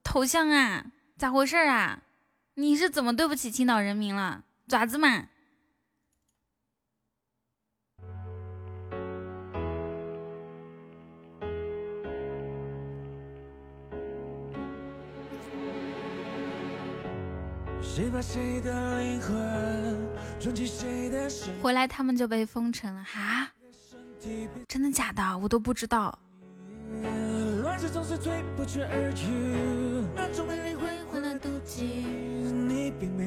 头像啊？咋回事啊？你是怎么对不起青岛人民了？爪子嘛？回来他们就被封城了哈？真的假的？我都不知道。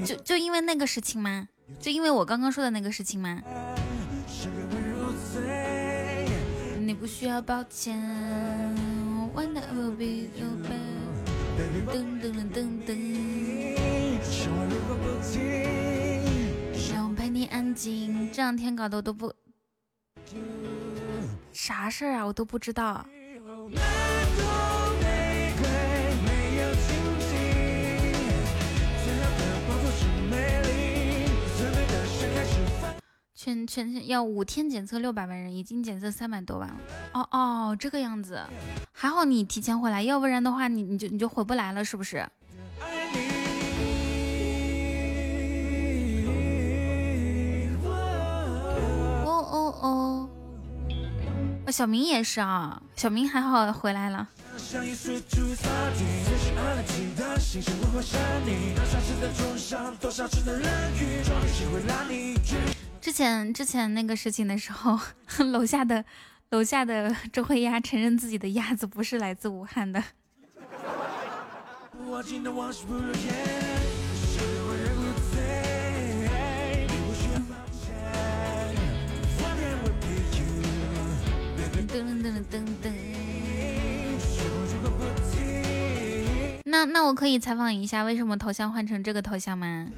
就就因为那个事情吗？就因为我刚刚说的那个事情吗？你不需要抱歉。噔噔噔噔。想陪你安静，这两天搞得我都不。啥事儿啊？我都不知道。全全全要五天检测六百万人，已经检测三百多万了。哦哦，这个样子，还好你提前回来，要不然的话，你你就你就回不来了，是不是？哦哦哦。小明也是啊，小明还好回来了。之前之前那个事情的时候，楼下的楼下的周黑鸭承认自己的鸭子不是来自武汉的。噔噔噔。那那我可以采访一下，为什么头像换成这个头像吗？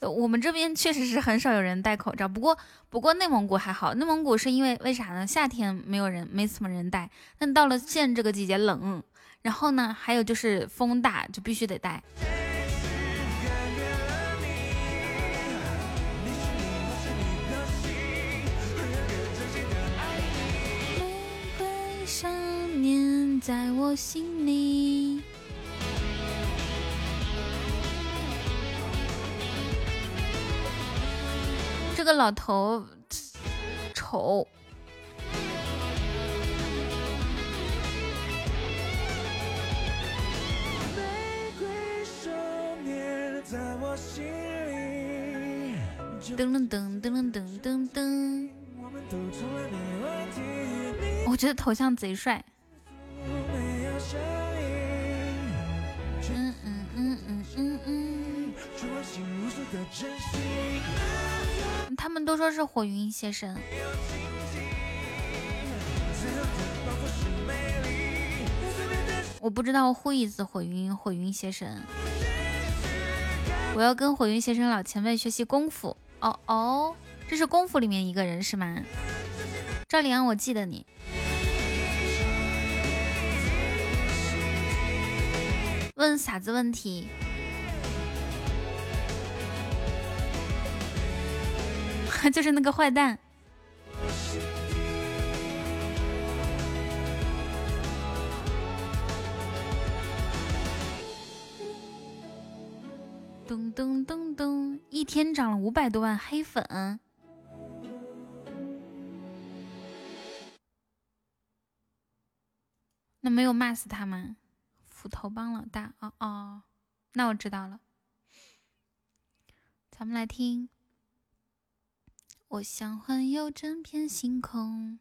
我们这边确实是很少有人戴口罩，不过不过内蒙古还好，内蒙古是因为为啥呢？夏天没有人，没什么人戴，但到了现这个季节冷，然后呢，还有就是风大，就必须得戴。在我心里。这个老头丑。噔噔噔噔噔噔噔。我觉得头像贼帅。嗯嗯。他们都说是火云邪神。我不知道护一子火云火云邪神。我要跟火云邪神老前辈学习功夫。哦哦，这是功夫里面一个人是吗？赵丽安，我记得你。问傻子问题，就是那个坏蛋。噔噔噔噔，一天涨了五百多万黑粉，那没有骂死他吗？斧头帮老大，哦哦，那我知道了。咱们来听。我想环游整片星空。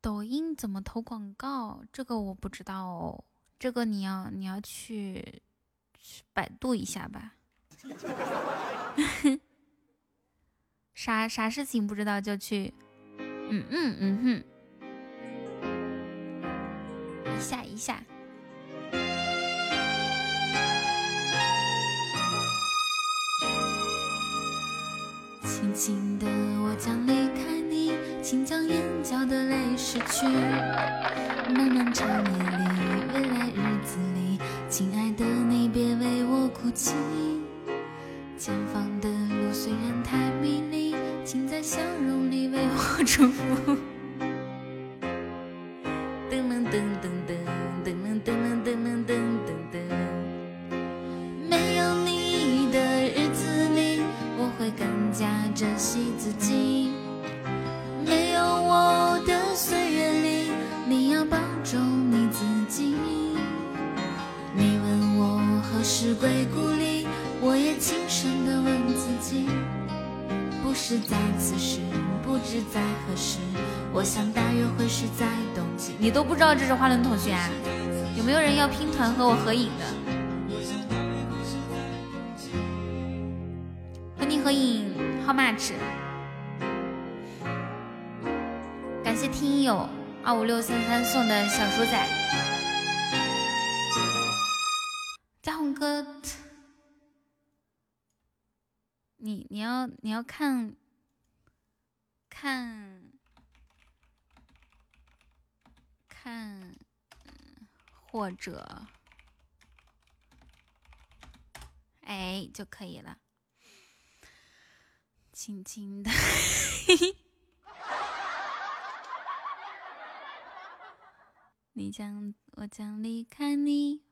抖音怎么投广告？这个我不知道哦，这个你要你要去去百度一下吧。啥啥事情不知道就去，嗯嗯嗯哼。一下一下，轻轻的我将离开你，请将眼角的泪拭去。漫漫长夜里，未来日子里，亲爱的你别为我哭泣。前方的路虽然太迷离，请在笑容里为我祝福。你都不知道这是花轮同学啊？有没有人要拼团和我合影的？和你合影，How much？感谢听友二五六三三送的小鼠仔，嘉宏哥，你你要你要看看。看，或者，哎，就可以了。轻轻的，你将我将离开你。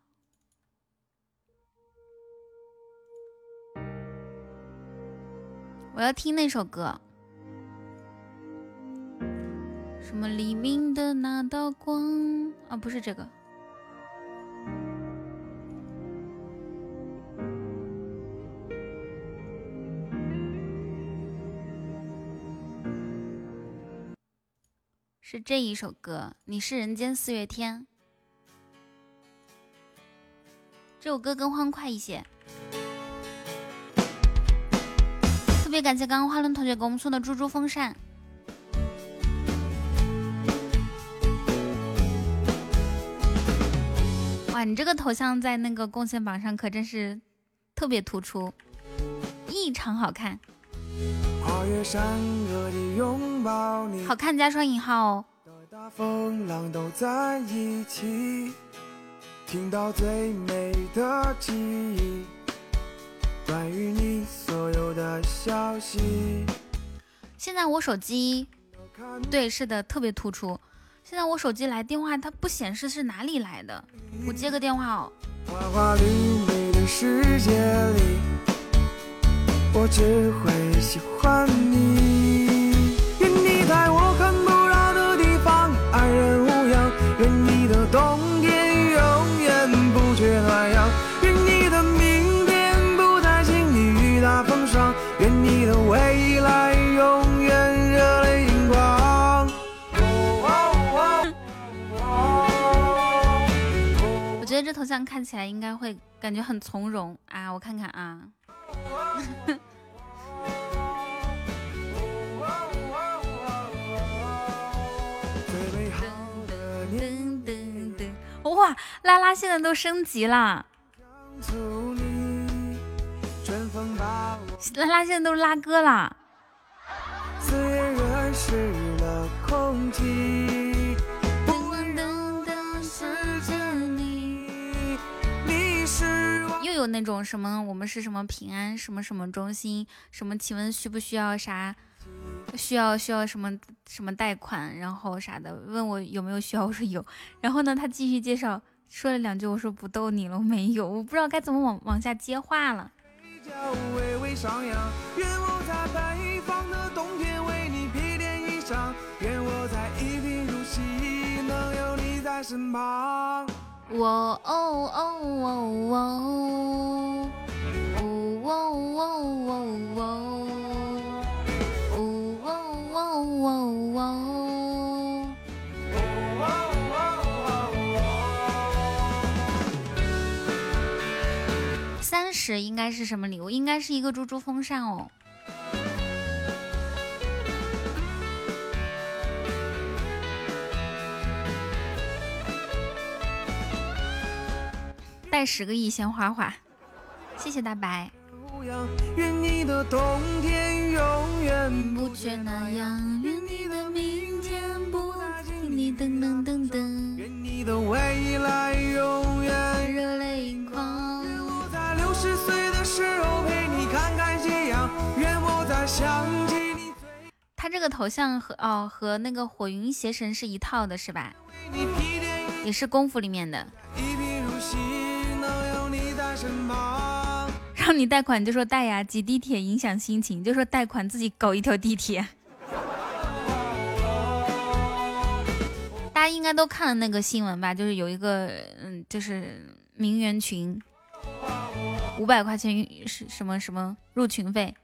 我要听那首歌，什么黎明的那道光啊？不是这个，是这一首歌。你是人间四月天，这首歌更欢快一些。特别感谢刚刚花轮同学给我们送的猪猪风扇。哇，你这个头像在那个贡献榜上可真是特别突出，异常好看。好看加双引号哦。听到最美的记忆。关于你所有的消息。现在我手机，对，是的，特别突出。现在我手机来电话，它不显示是哪里来的。我接个电话哦。花花绿绿的世界里，我只会喜欢你。看起来应该会感觉很从容啊！我看看啊。哇，拉拉现在都升级了。拉拉现在都是拉歌了。那种什么，我们是什么平安什么什么中心，什么请问需不需要啥？需要需要什么什么贷款，然后啥的？问我有没有需要，我说有。然后呢，他继续介绍，说了两句，我说不逗你了，我没有，我不知道该怎么往往下接话了。愿我在北方的冬天为你披件衣裳，愿我在一贫如洗，能有你在身旁。哦哦哦哦哦，哦哦哦哦哦哦哦哦，三十应该是什么礼物？应该是一个猪猪风扇哦。带十个亿鲜花花，谢谢大白。愿你的冬天永远不缺暖阳，愿你的明天不再经历噔噔噔噔，愿你的未来永远热泪盈眶。愿我在六十岁的时候陪你看看夕阳，愿我在想起你他这个头像和哦和那个火云邪神是一套的，是吧？也是功夫里面的。一贫如洗让你贷款就说贷呀，挤地铁影响心情就说贷款自己搞一条地铁。大家应该都看了那个新闻吧？就是有一个嗯，就是名媛群。五百块钱是什么什么入群费？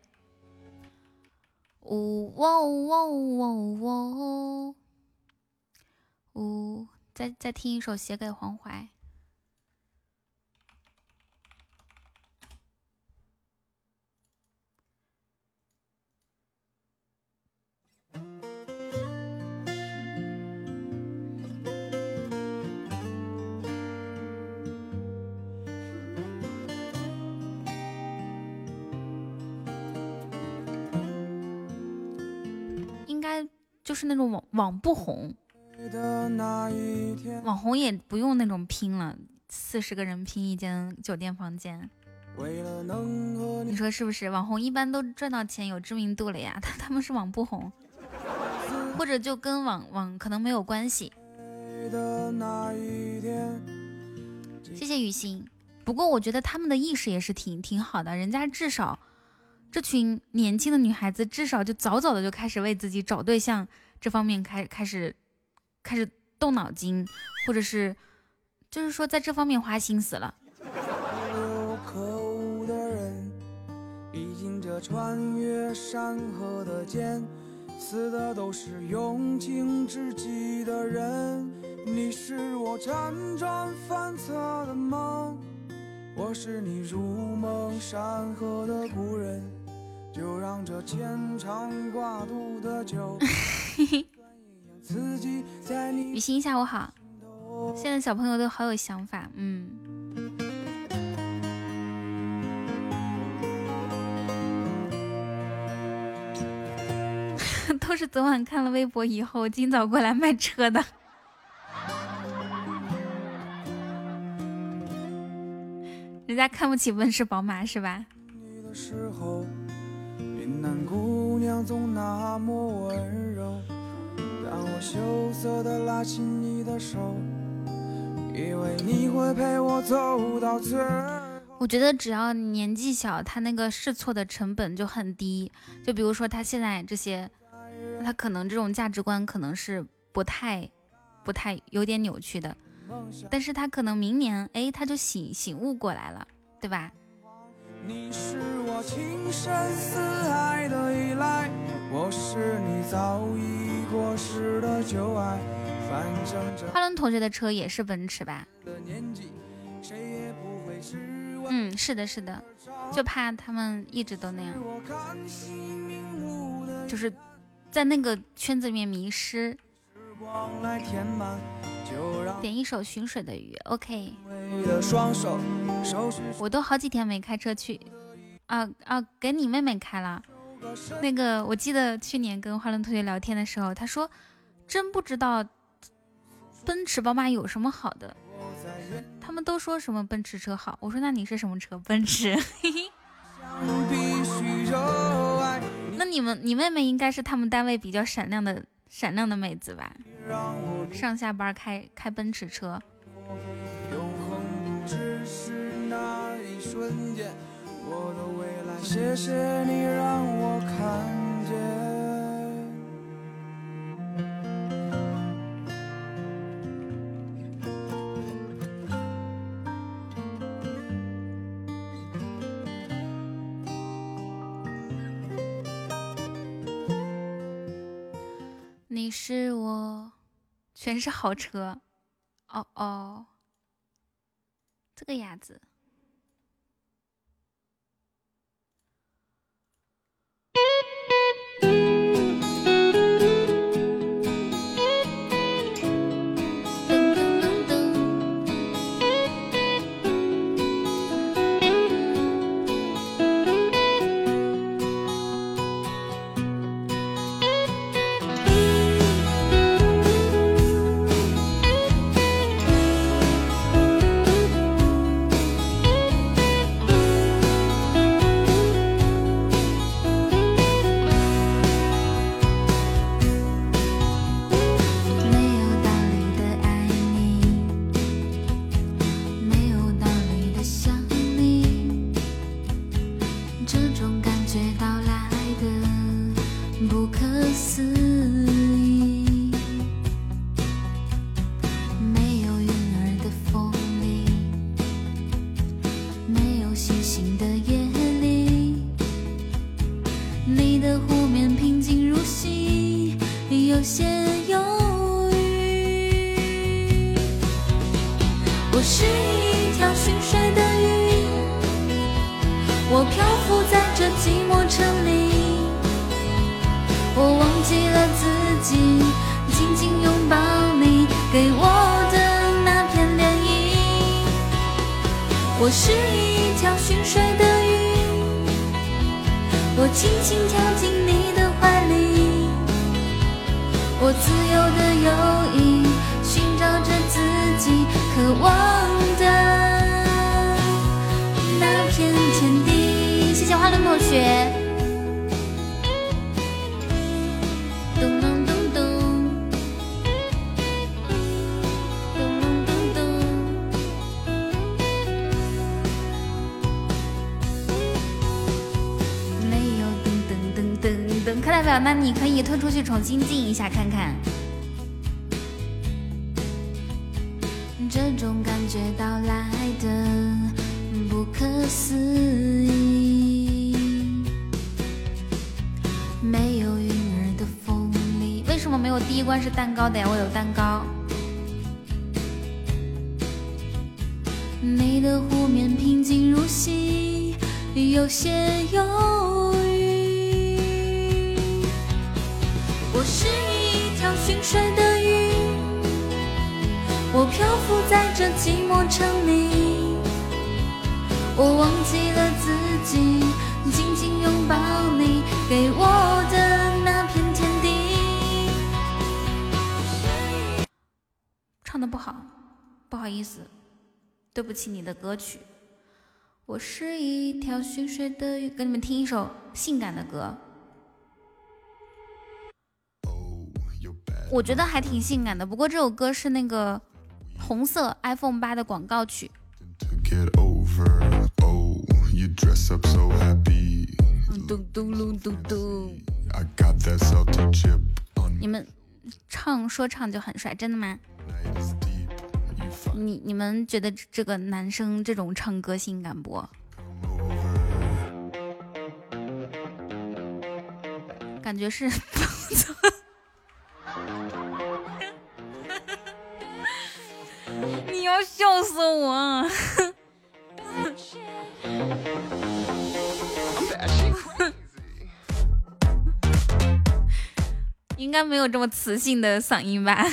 呜喔喔喔喔，呜！再再听一首《写给黄淮》。就是那种网网不红，网红也不用那种拼了，四十个人拼一间酒店房间，你说是不是？网红一般都赚到钱有知名度了呀，他他们是网不红，或者就跟网网可能没有关系。谢谢雨欣，不过我觉得他们的意识也是挺挺好的，人家至少这群年轻的女孩子至少就早早的就开始为自己找对象这方面开开始开始动脑筋，或者是就是说在这方面花心思了。可恶的人，毕竟这穿越山河的剑，死的都是用情至极的人。你是我辗转反侧的梦，我是你如梦山河的故人。就让这牵肠挂肚的酒，雨欣下午好，现在小朋友都好有想法，嗯。都是昨晚看了微博以后，今早过来卖车的。人家看不起奔驰、宝马是吧？姑娘总那么温柔当我觉得只要年纪小，他那个试错的成本就很低。就比如说他现在这些。他可能这种价值观可能是不太、不太有点扭曲的，但是他可能明年哎他就醒醒悟过来了，对吧？你是我情深似海的依赖我是你早已过时的旧爱反正这花伦同学的车也是奔驰吧？嗯是的是的就怕他们一直都那样。就是在那个圈子里面迷失。时光来填满点一首《寻水的鱼》，OK。我都好几天没开车去，啊啊，给你妹妹开了。那个我记得去年跟花轮同学聊天的时候，他说真不知道奔驰、宝马有什么好的，他们都说什么奔驰车好。我说那你是什么车？奔驰。嘿嘿。那你们，你妹妹应该是他们单位比较闪亮的闪亮的妹子吧？上下班开开奔驰车。谢谢你全是好车，哦哦，这个样子。出去重新进一下看看。好意思。对不起，你的歌曲。我是一条寻水的鱼，给你们听一首性感的歌。我觉得还挺性感的，不过这首歌是那个红色 iPhone 八的广告曲。嘟嘟噜嘟嘟。你们唱说唱就很帅，真的吗？你你们觉得这个男生这种唱歌性感不？感觉是，你要笑死我！应该没有这么磁性的嗓音吧？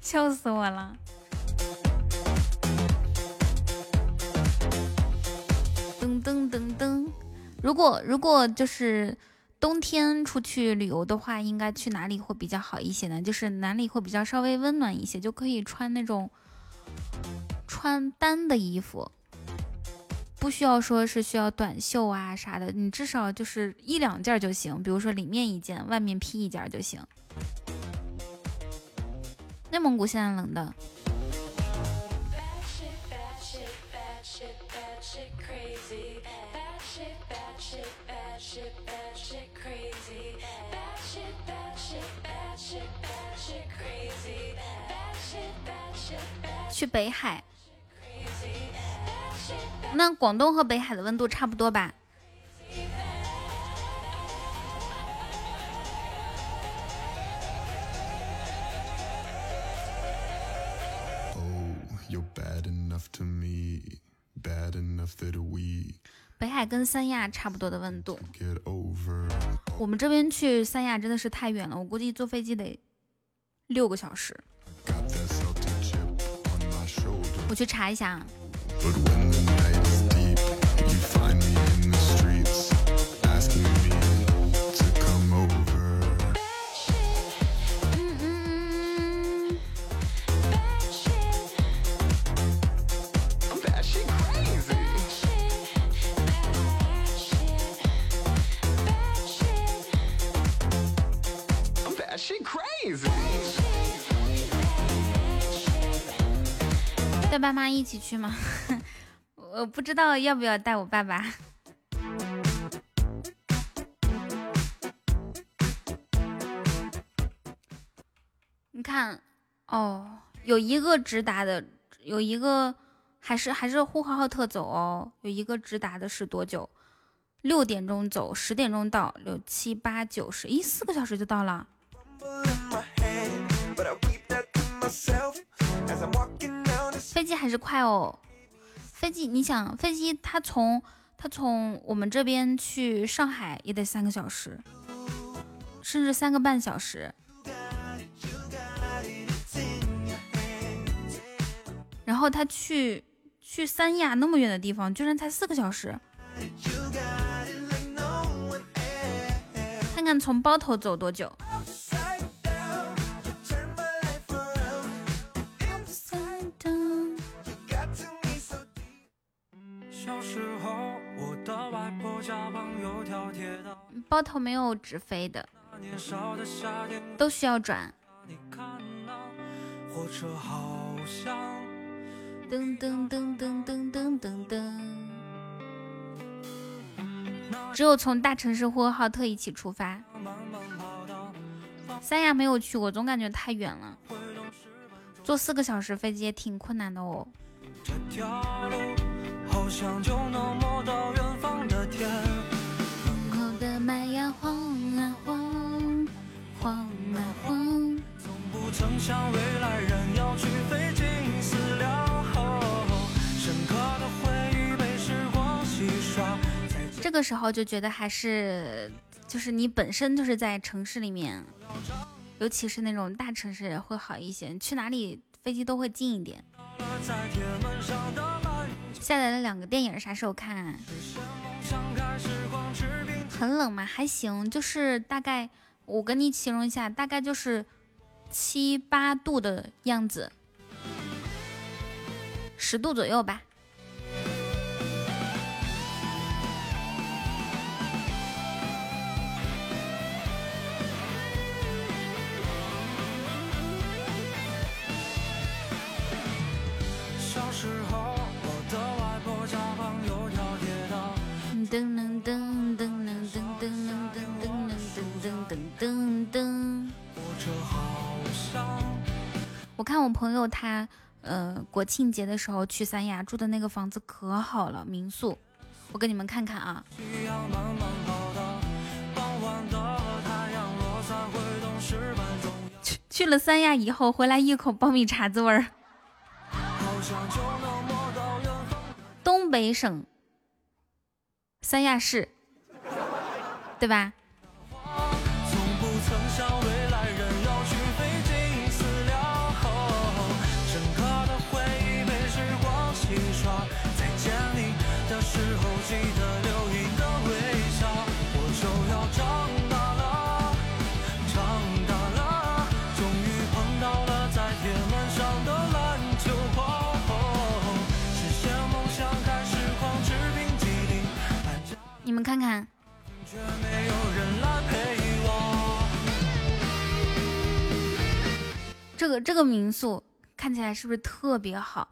笑死我了！噔噔噔噔，如果如果就是冬天出去旅游的话，应该去哪里会比较好一些呢？就是哪里会比较稍微温暖一些，就可以穿那种穿单的衣服，不需要说是需要短袖啊啥的，你至少就是一两件就行，比如说里面一件，外面披一件就行。内蒙古现在冷的。去北海，那广东和北海的温度差不多吧？北海跟三亚差不多的温度。我们这边去三亚真的是太远了，我估计坐飞机得六个小时。我去查一下。带爸妈一起去吗？我不知道要不要带我爸爸。你看，哦，有一个直达的，有一个还是还是呼和浩特走哦，有一个直达的是多久？六点钟走，十点钟到，六七八九十，一四个小时就到了。飞机还是快哦，飞机你想，飞机它从它从我们这边去上海也得三个小时，甚至三个半小时。然后他去去三亚那么远的地方，居然才四个小时。看看从包头走多久。包头没有直飞的，都需要转。噔噔噔噔噔噔噔噔。只有从大城市呼和浩特一起出发。三亚没有去过，总感觉太远了，坐四个小时飞机也挺困难的哦。这个时候就觉得还是，就是你本身就是在城市里面，尤其是那种大城市会好一些，去哪里飞机都会近一点。下载了两个电影，啥时候看？很冷吗？还行，就是大概我跟你形容一下，大概就是七八度的样子，十度左右吧。噔噔噔噔噔噔噔噔噔噔噔噔噔。我看我朋友他呃国庆节的时候去三亚住的那个房子可好了，民宿，我给你们看看啊。去了三亚以后回来一口苞米碴子味儿。东北省。三亚市，对吧？们看看，这个这个民宿看起来是不是特别好？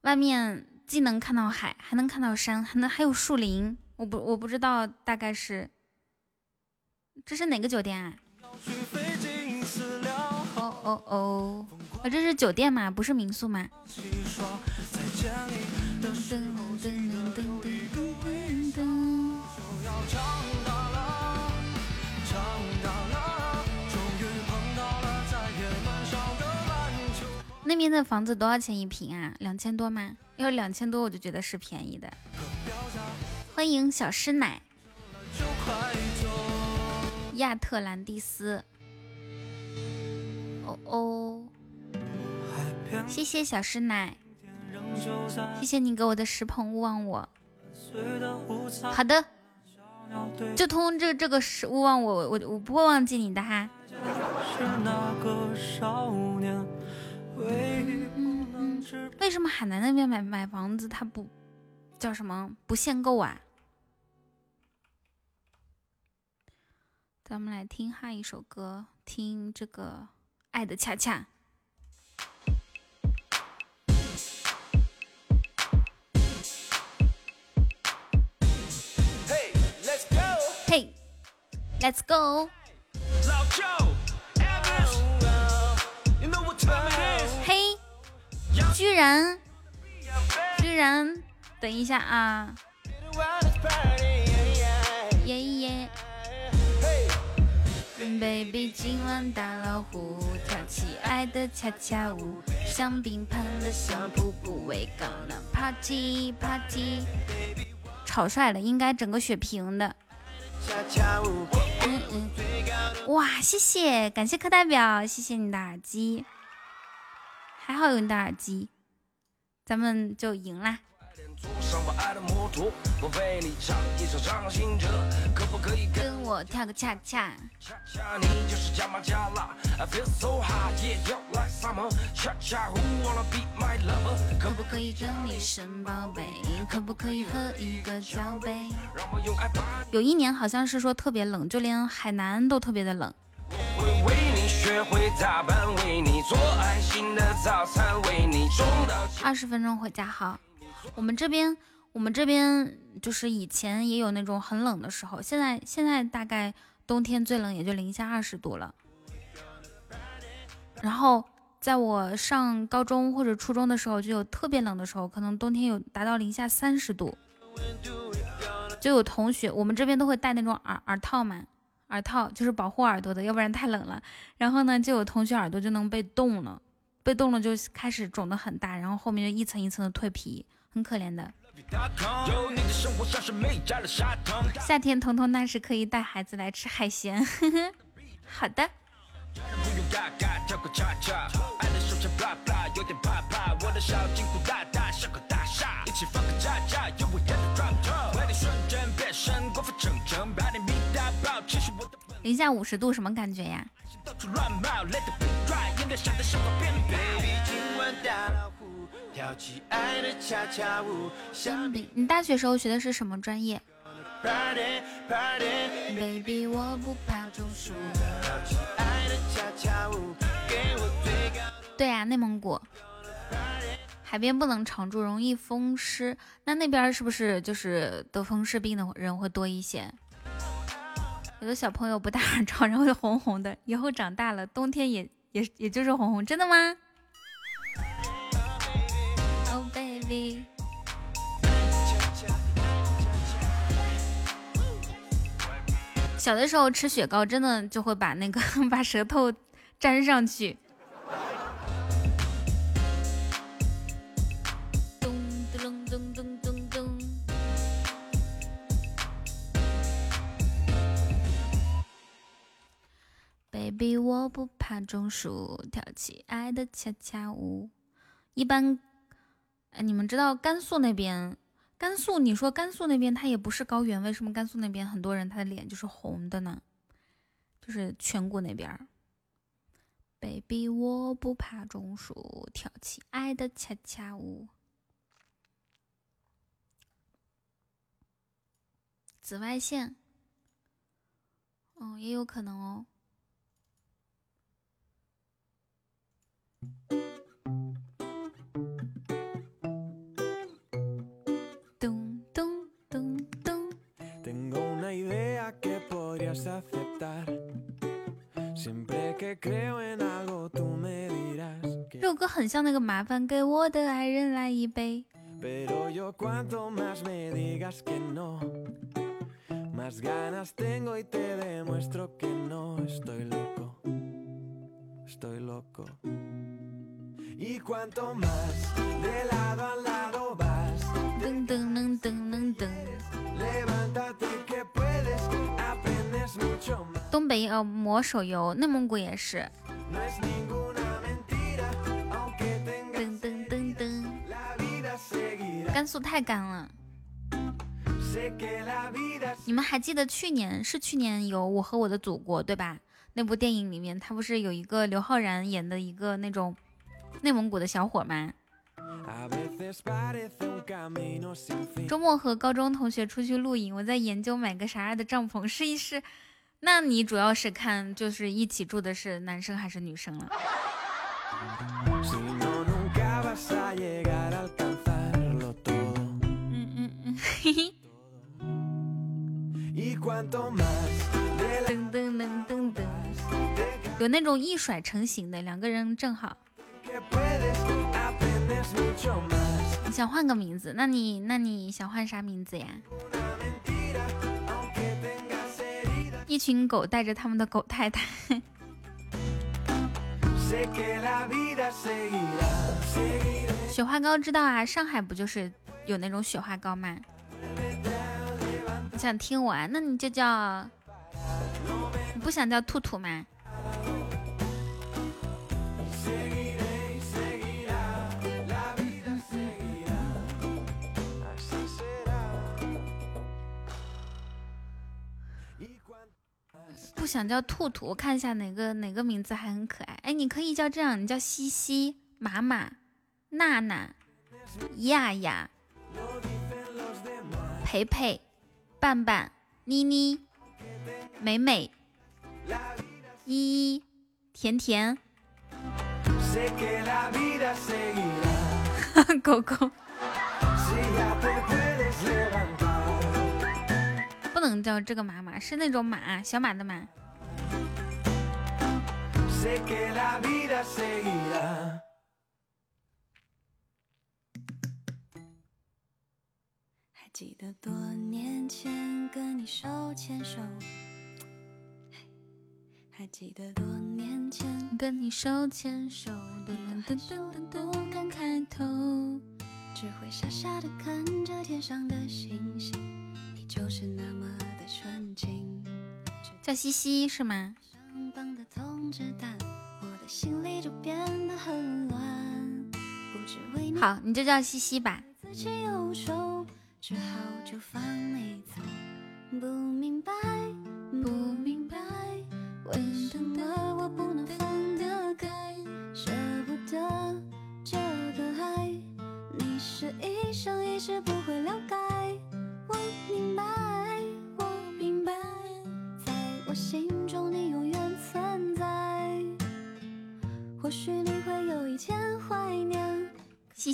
外面既能看到海，还能看到山，还能还有树林。我不我不知道，大概是这是哪个酒店啊？哦哦哦，啊，这是酒店吗？不是民宿吗？那边的房子多少钱一平啊？两千多吗？要两千多我就觉得是便宜的。欢迎小师奶，亚特兰蒂斯。哦哦，谢谢小师奶，谢谢你给我的石棚勿忘我。好的，就通这这个是勿忘我，我我不会忘记你的哈。为什么海南那边买买房子他不叫什么不限购啊？咱们来听下一首歌，听这个《爱的恰恰》。嘿，Let's go。居然，居然，等一下啊！耶耶，baby，今晚大老虎跳起爱的恰恰舞，香槟喷的像瀑布，为高冷 party party，超帅了，应该整个血瓶的。嗯嗯，哇，谢谢，感谢课代表，谢谢你的耳机。还好有你的耳机，咱们就赢啦。跟我跳个恰恰。可不可以跟你生宝贝？可不可以喝一个交杯？有一年好像是说特别冷，就连海南都特别的冷。学会打扮，为你做爱心的早餐，为你种到二十分钟回家好。我们这边，我们这边就是以前也有那种很冷的时候，现在现在大概冬天最冷也就零下二十度了。然后在我上高中或者初中的时候，就有特别冷的时候，可能冬天有达到零下三十度。就有同学，我们这边都会戴那种耳耳套嘛，耳套就是保护耳朵的，要不然太冷了。然后呢，就有同学耳朵就能被冻了，被冻了就开始肿得很大，然后后面就一层一层的蜕皮，很可怜的。夏天彤彤那时可以带孩子来吃海鲜。好的，零下五十度什么感觉呀？你你大学时候学的是什么专业。对呀、内蒙古海边不能常住，容易风湿。那那边是不是就是得风湿病的人会多一些？有的小朋友不戴耳罩，然后就红红的，以后长大了冬天也也也就是红红，真的吗小的时候吃雪糕真的就会把那个 把舌头粘上去。Baby，我不怕中暑，跳起爱的恰恰舞。一般，哎，你们知道甘肃那边，甘肃你说甘肃那边它也不是高原，为什么甘肃那边很多人他的脸就是红的呢？就是颧骨那边。Baby，我不怕中暑，跳起爱的恰恰舞。紫外线，哦，也有可能哦。咚咚咚咚，Tengo una idea que podrías aceptar. Siempre que creo en algo, tú me dirás 这 que. 首歌很像那个麻烦给我的爱人来一杯。Pero yo cuanto más me digas que no, más ganas tengo y te demuestro que no estoy loco. 东北要魔手游，内蒙古也是。噔噔噔噔。甘肃太干了。你们还记得去年是去年有我和我的祖国对吧？那部电影里面，他不是有一个刘昊然演的一个那种内蒙古的小伙吗.周末和高中同学出去露营，我在研究买个啥样的帐篷试一试。那你主要是看就是一起住的是男生还是女生了.嗯嗯嗯，嘿嘿噔噔噔噔噔，有那种一甩成型的两个人正好。你想换个名字？那你那你想换啥名字呀？一群狗带着他们的狗太太。雪花膏知道啊上海不就是有那种雪花膏吗？你想听我啊那你就叫你不想叫兔兔吗？想叫兔兔，我看一下哪个哪个名字还很可爱。哎，你可以叫这样，你叫西西、马马、娜娜、亚亚、培培、伴伴、妮妮、美美、依依、甜甜。狗狗。不能叫这个马马，是那种马，小马的马。还记得多年前跟你手牵手，还记得多年前跟你手牵手，噔噔噔噔噔，不敢开头，只会傻傻的看着天上的星星，你就是那么的纯净。叫西西是吗？上榜的通知单，我的心里就变得很乱，不知为你好，你就叫西西吧。自己有手，只好就放你走。不明白，不明白，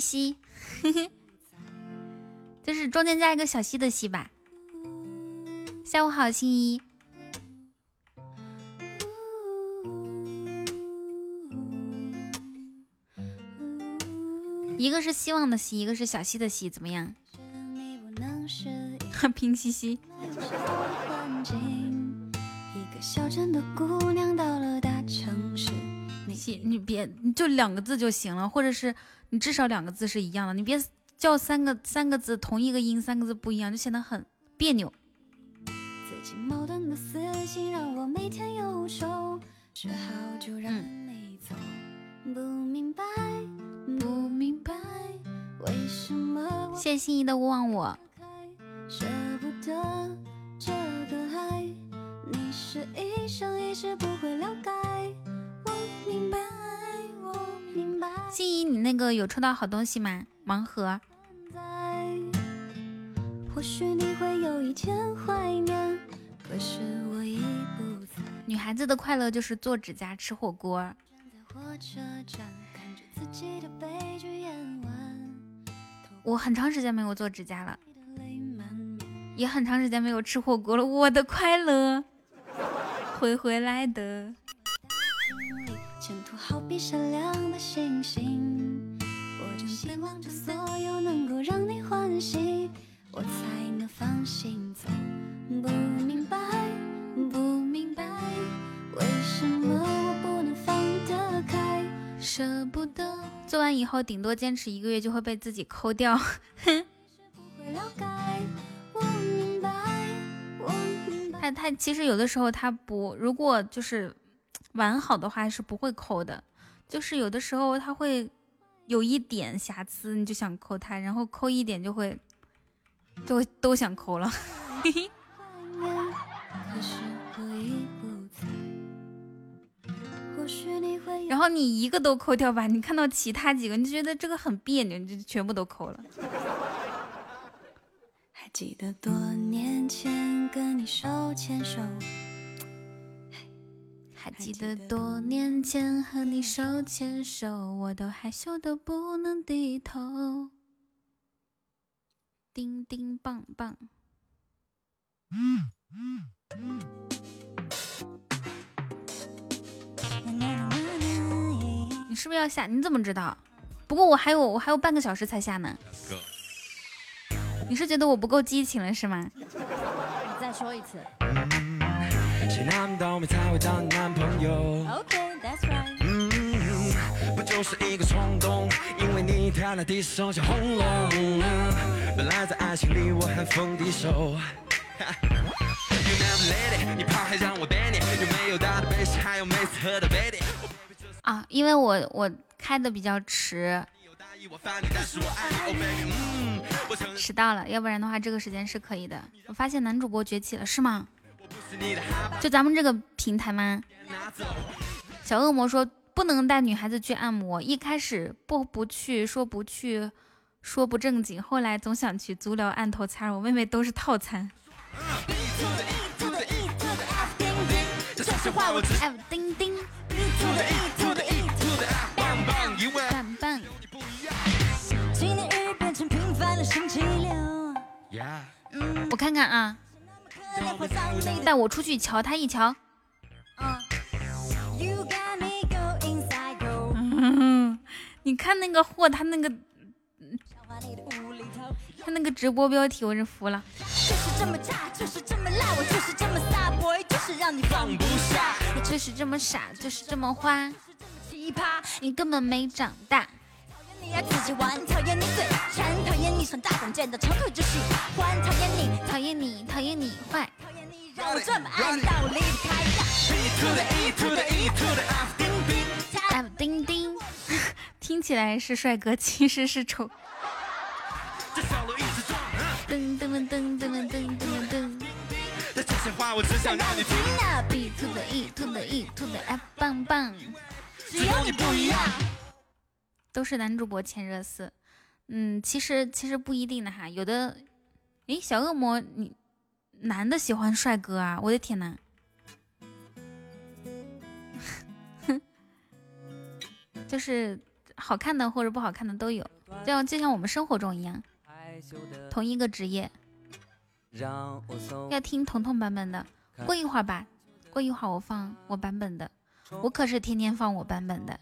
西西，嘿嘿，就是中间加一个小西的西吧。下午好，新一。一个是希望的希，一个是小溪的溪，怎么样？你不能适应拼西西。环境。一个小镇的姑娘到了大城市，你西，你别你就两个字就行了，或者是你至少两个字是一样的，你别叫三个三个字同一个音，三个字不一样，就显得很别扭。自己矛盾的思想让我每天忧愁，只好就让你走。不明白，不明白，为什么谢谢心仪的勿忘我，舍不得这个爱，你是一生一世不会了解。我明白，我明白。心怡你那个有抽到好东西吗？盲盒。或许你会有一天怀念，可是我已不在。女孩子的快乐就是做指甲、吃火锅。我很长时间没有做指甲了。也很长时间没有吃火锅了。我的快乐会回来的。好比闪亮的星星，我真希望着所有能够让你欢喜，我才能放心走。不明白，不明白，为什么我不能放得开？舍不得。做完以后，顶多坚持一个月就会被自己抠掉。不会了解。我明白，我明白。它它其实有的时候他不，如果就是完好的话是不会抠的，就是有的时候它会有一点瑕疵，你就想抠它，然后抠一点就会就会都想抠了。然后你一个都抠掉吧，你看到其他几个你就觉得这个很别扭，你就全部都抠了。还记得多年前跟你手牵手，还记得多年前和你手牵手，我都害羞的不能低头。叮叮棒棒，你是不是要下？你怎么知道？不过我还有我还有半个小时才下呢。你是觉得我不够激情了是吗？你再说一次。谁难倒霉才会当你男朋友？OK，that's right。嗯，不就是一个冲动，因为你太那地手像红龙。本来在爱情里我很疯敌手。You never let it，你怕还让我背你，有没有大的还有每次喝的。啊，因为我我开的比较迟，，Oh 迟到了，要不然的话这个时间是可以的。我发现男主播崛起了，是吗？就咱们这个平台吗？小恶魔说不能带女孩子去按摩，一开始不不去说不去，说不正经，后来总想去足疗按头擦，我妹妹都是套餐。F 钉钉，棒棒。我看看啊，带我出去瞧他一瞧。嗯，你看那个货，他那个，他那个直播标题，我是服了。就是这么炸，就是这么辣，我就是这么飒，boy，就是让你放不下。我就是这么傻，就是这么花，奇葩，你根本没长大。讨厌你爱自己玩，讨厌你嘴馋，讨厌你穿大滚肩的长腿就喜欢，讨厌你，讨厌你，讨厌你坏，讨厌你让我这么爱你，但我离不开。B to the E to the E to the F 钉钉，听起来是帅哥，其实是丑。噔噔噔噔噔噔噔噔噔。这些话我只想让你听。B to the E to the E to the F 棒棒。只有你不一样。都是男主播签热搜，嗯，其实其实不一定的哈，有的，诶，小恶魔，你男的喜欢帅哥啊？我的天呐！哼，就是好看的或者不好看的都有，就像就像我们生活中一样。同一个职业，要听彤彤版本的。过一会儿吧，过一会儿我放我版本的。我可是天天放我版本的。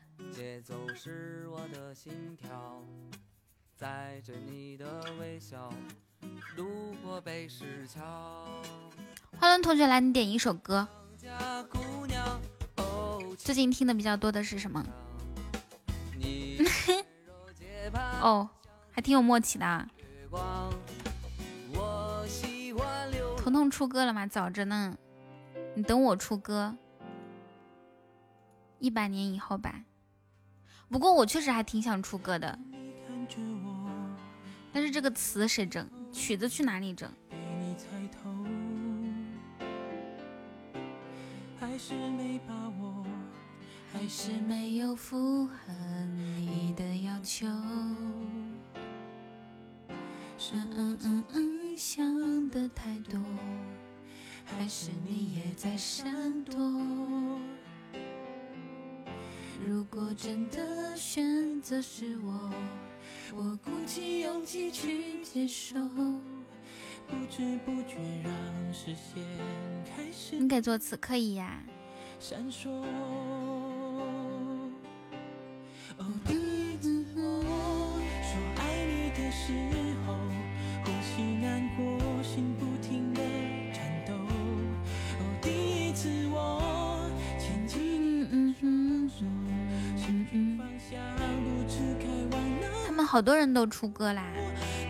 花轮同学来，你点一首歌。最近听的比较多的是什么？哦，还挺有默契的。彤彤出歌了吗？早着呢，你等我出歌，一百年以后吧。不过我确实还挺想出歌的，但是这个词谁整？曲子去哪里整？还是没把握，还是没有符合你的要求。是嗯嗯嗯想的太多，还是你也在闪躲？如果真的选择是我，我鼓起勇气去接受。不知不觉让视线开始。你给作词可以呀。闪烁。哦，第一次我说爱你的时好多人都出歌啦，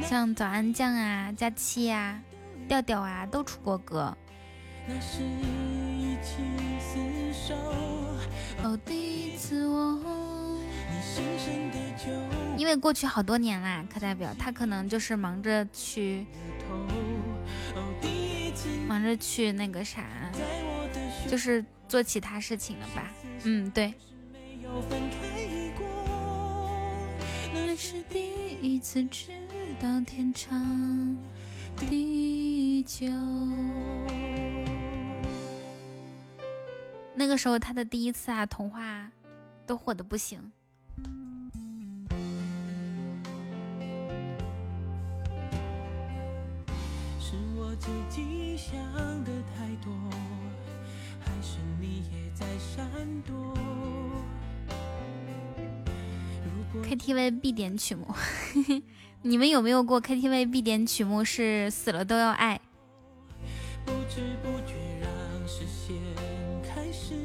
像早安酱啊、佳期啊、调调啊都出过歌。那是一起厮守。哦，第一次我。因为过去好多年啦，课代表他可能就是忙着去，忙着去那个啥，就是做其他事情了吧？嗯，对。那是第一次知道天长地久。那个时候他的第一次啊，童话都火的不行。是我自己想的太多，还是你也在闪躲？KTV 必点曲目，你们有没有过 KTV 必点曲目是死了都要爱？不知不觉让视线开始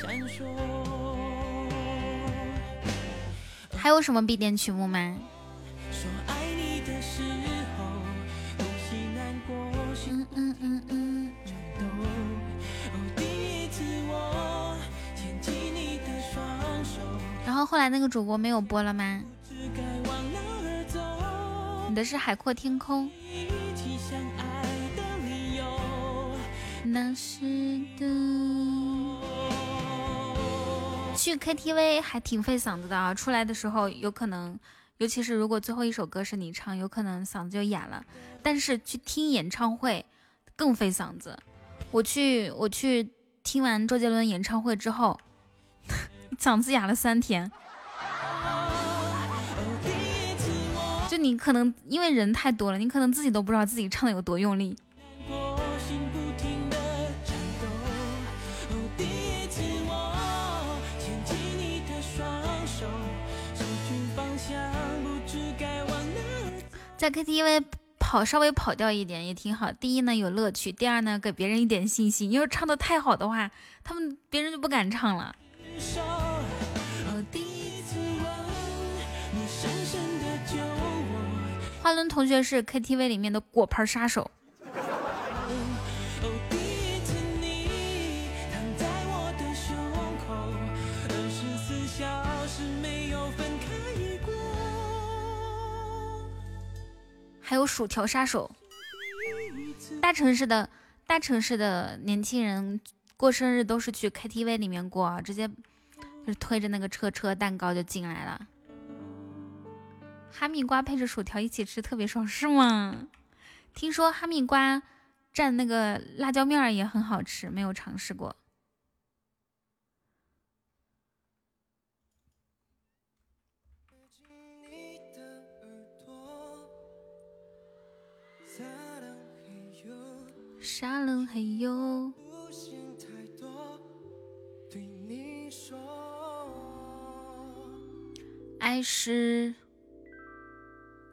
闪烁。还有什么必点曲目吗？说爱你的时然然后后来那个主播没有播了吗？你的是海阔天空。那时的。去 KTV 还挺费嗓子的啊，出来的时候有可能，尤其是如果最后一首歌是你唱，有可能嗓子就哑了。但是去听演唱会更费嗓子。我去我去听完周杰伦演唱会之后，嗓子哑了三天。就你可能因为人太多了，你可能自己都不知道自己唱的有多用力。在 KTV 跑稍微跑调一点也挺好。第一呢有乐趣，第二呢给别人一点信心。因为唱的太好的话，他们别人就不敢唱了。花轮同学是 KTV 里面的果盘杀手。还有薯条杀手，大城市的大城市的年轻人过生日都是去 KTV 里面过，直接就是推着那个车车蛋糕就进来了。哈密瓜配着薯条一起吃特别爽，是吗？听说哈密瓜蘸那个辣椒面也很好吃，没有尝试过。沙冷嘿哟，爱是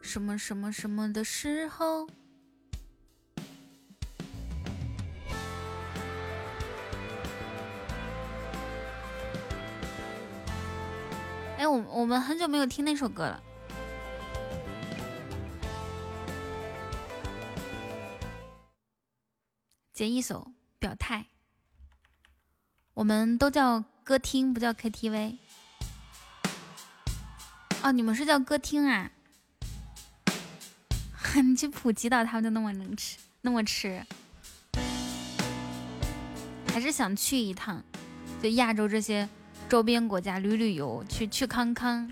什么什么什么的时候？哎，我我们很久没有听那首歌了。截一首表态，我们都叫歌厅，不叫 KTV。哦，你们是叫歌厅啊？你去普吉岛，他们就那么能吃，那么吃，还是想去一趟，就亚洲这些周边国家旅旅游，去去康康。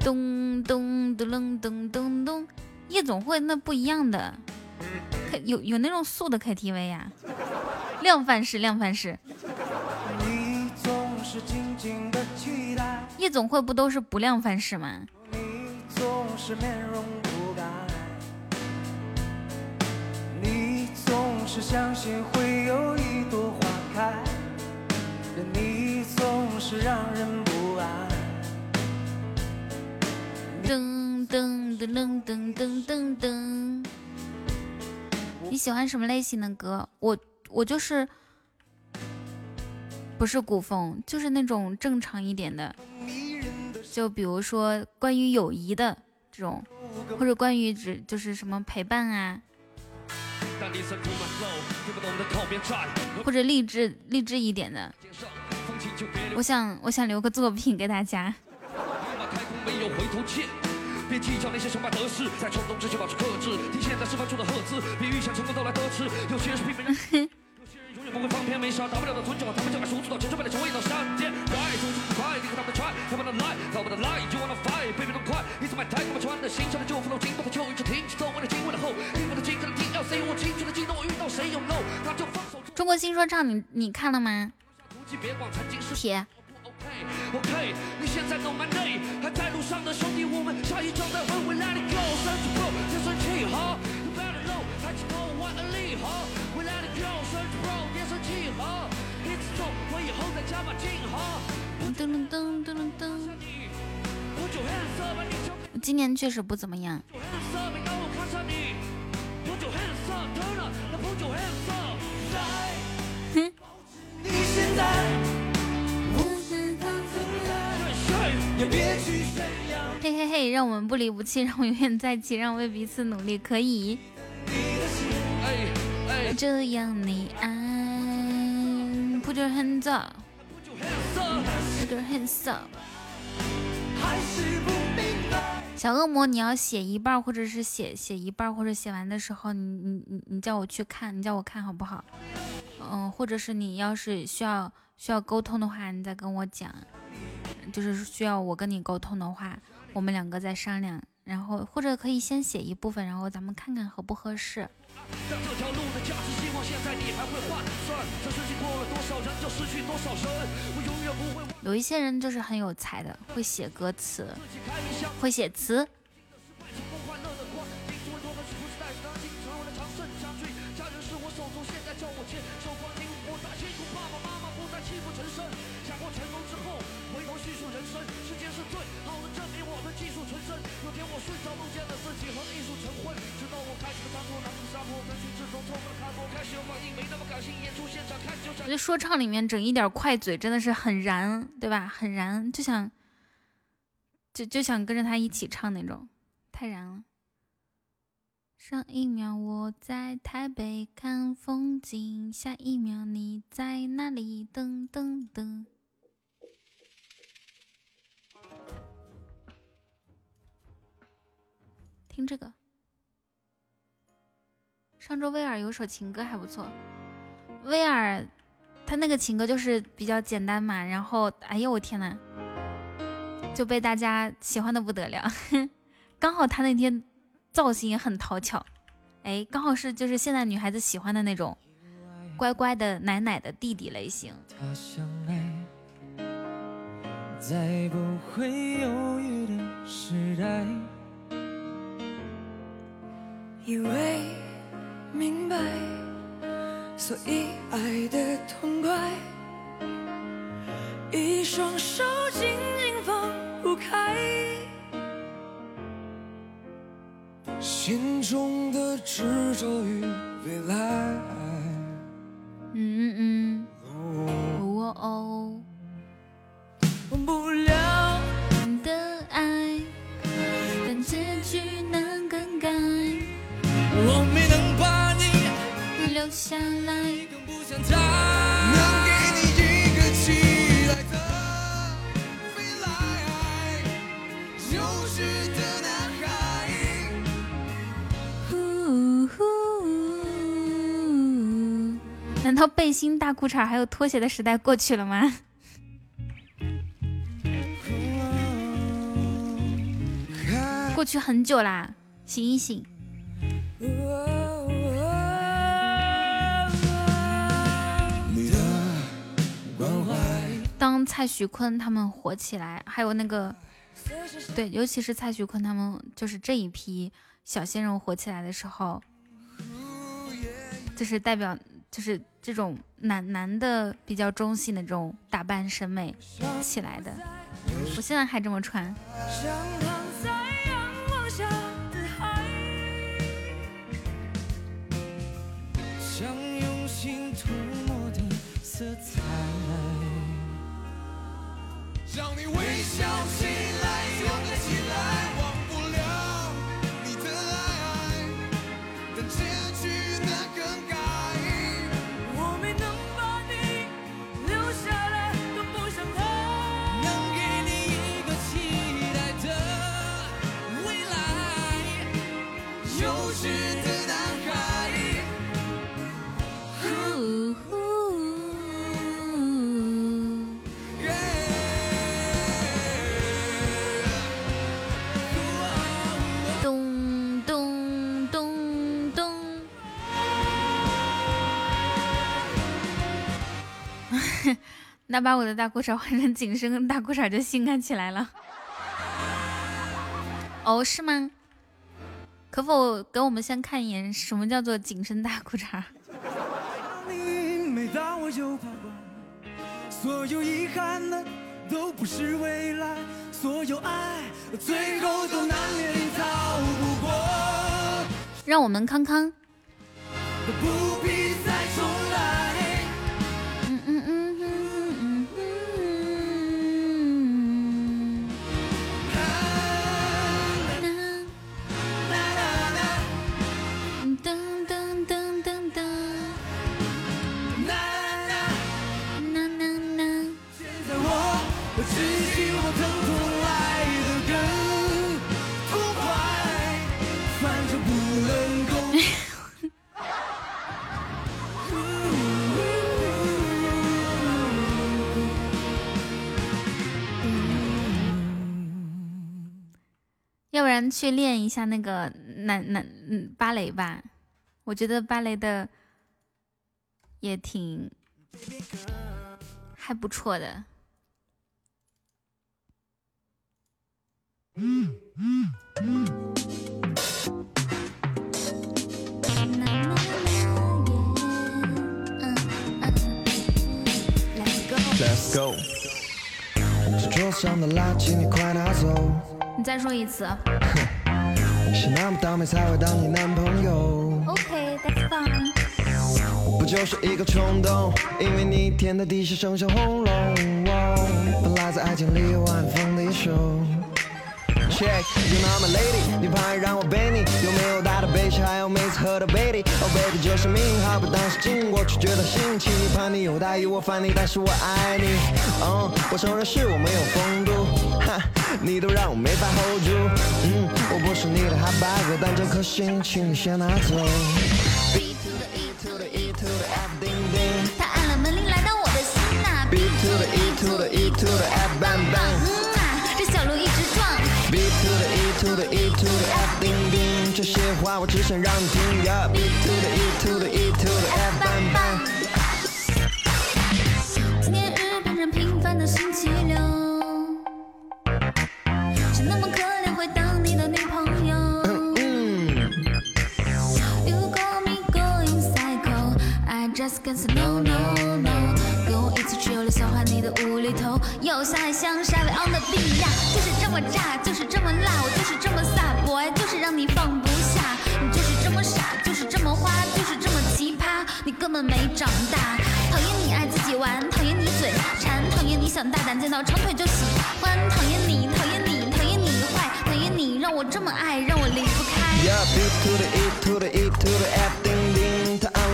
咚咚咚咚咚咚咚，夜总会那不一样的。有有那种素的 KTV 呀，量贩式量贩式。是静静的期待。夜总会不都是不亮范式吗？你总是面容不改你总是相信会有一朵花开你总是让人不安。噔噔噔噔噔噔噔噔。你喜欢什么类型的歌？我我就是不是古风，就是那种正常一点的，就比如说关于友谊的这种，或者关于只就是什么陪伴啊，或者励志励志一点的。我想我想留个作品给大家。别计较那些想法得失，在冲动之前保持克制。听现在释放出的赫兹，别预想成功到来得迟。有些人是平凡人，有不会放片，没啥大不了的吞掉，他们将来输出到千锤百炼，成为一道闪电。来，速度快，离开他们的 try，他们的 lie，他们的 lie，you wanna fight，别别动快。一次买台，他们穿的新，穿的旧，风头紧，把它就一直挺起走，为了今，为了后，因为的今，可能 TLC，我青春的激动，遇到谁有 no，那就放手。中国新说唱，你你看了吗？铁。OK，你现在都蛮累，还在路上的兄弟，我们下一站在回回 Let it go，生气 bro，别生气哈，You better know，抬起头玩而立哈以后再加把劲哈。噔噔噔噔噔噔。今年确实不怎么样。哼。嘿嘿嘿，让我们不离不弃，让我永远在一起，让我为彼此努力，可以。这样你爱，Put your hands up，Put your hands up。小恶魔，你要写一半，或者是写写一半，或者写完的时候，你你你你叫我去看，你叫我看好不好？嗯，或者是你要是需要需要沟通的话，你再跟我讲，就是需要我跟你沟通的话，我们两个再商量，然后或者可以先写一部分，然后咱们看看合不合适。但这条路的价值，希望现在你还会换算。这学期过了多少人，就失去多少生。我永远不会，有一些人就是很有才的，会写歌词，会写词。我觉得说唱里面整一点快嘴真的是很燃，对吧？很燃，就想就就想跟着他一起唱那种，太燃了。上一秒我在台北看风景，下一秒你在哪里？噔噔噔。听这个。上周威尔有首情歌还不错，威尔他那个情歌就是比较简单嘛，然后哎呦我天呐，就被大家喜欢的不得了。刚好他那天造型也很讨巧，哎，刚好是就是现在女孩子喜欢的那种乖乖的奶奶的弟弟类型。在不会犹豫的时代，以为。明白，所以爱的痛快，一双手紧紧放不开，心中的执着与未来。新大裤衩还有拖鞋的时代过去了吗？过去很久啦，醒一醒。当蔡徐坤他们火起来，还有那个，对，尤其是蔡徐坤他们，就是这一批小鲜肉火起来的时候，就是代表，就是这种男男的比较中性的这种打扮审美起来的。我现在还这么穿。让你微笑起来，勇敢起来，那把我的大裤衩换成紧身大裤衩就性感起来了。哦，是吗？可否给我们先看一眼什么叫做紧身大裤衩？让我们康康。然去练一下那个男男嗯芭蕾吧，我觉得芭蕾的也挺还不错的。嗯嗯嗯。Let's go。这桌上的垃圾你快拿走。你再说一次。是那么倒霉才会当你男朋友。OK，that's fine。不就是一个冲动，因为你甜的地下剩下轰隆。本来在爱情里有晚风的一首。check you know I'm a lady，你怕让我背你，有没有大的背气，还有每次喝的 baby，oh baby 就是命，好不当时经过却觉得新奇。你怕你有大意，我烦你，但是我爱你。嗯，我承认是我没有风度，哈，你都让我没法 hold 住。嗯，我不是你的哈巴狗，但这颗心，请你先拿走。B to the E to the E to the F 叮叮，他按了门铃来到我的心呐。B to the E to the E to the F bang bang。嗯，这小路一直撞 B to the E to the E to the F 叮叮，这些话我只想让你听。No no no。跟我一起去游乐小花你的无厘头，又像爱像沙威 on the beat 呀，就是这么炸，就是这么辣，我就是这么飒，boy，就是让你放不下。你就是这么傻，就是这么花，就是这么奇葩，你根本没长大。讨厌你爱自己玩，讨厌你嘴馋，讨厌你想大胆见到长腿就喜欢，讨厌你，讨厌你，讨厌你坏，讨厌你让我这么爱，让我离不开。Yeah,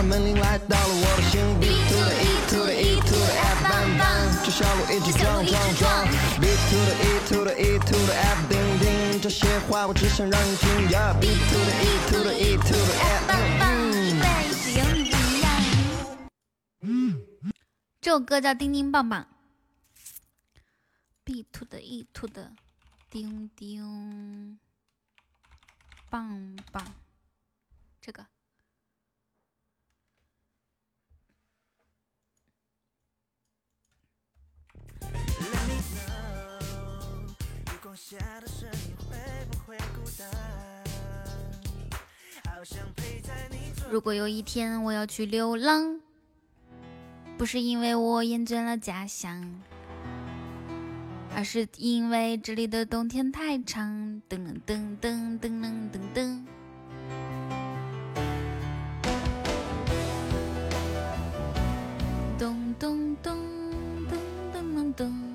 门铃来到了我的心。B to the E to the E to the F bang bang，这小路一直撞撞撞。B to the E to the E to the F 叮叮，这些话我只想让你听。Yeah, B to the E to the E to the F bang bang，因为只有你不一样。这首歌叫《叮叮棒棒》。B to the E to the 叮叮。棒棒，如果有一天我要去流浪，不是因为我厌倦了家乡。而是因为这里的冬天太长，噔噔噔噔噔噔噔，咚咚咚咚咚咚咚。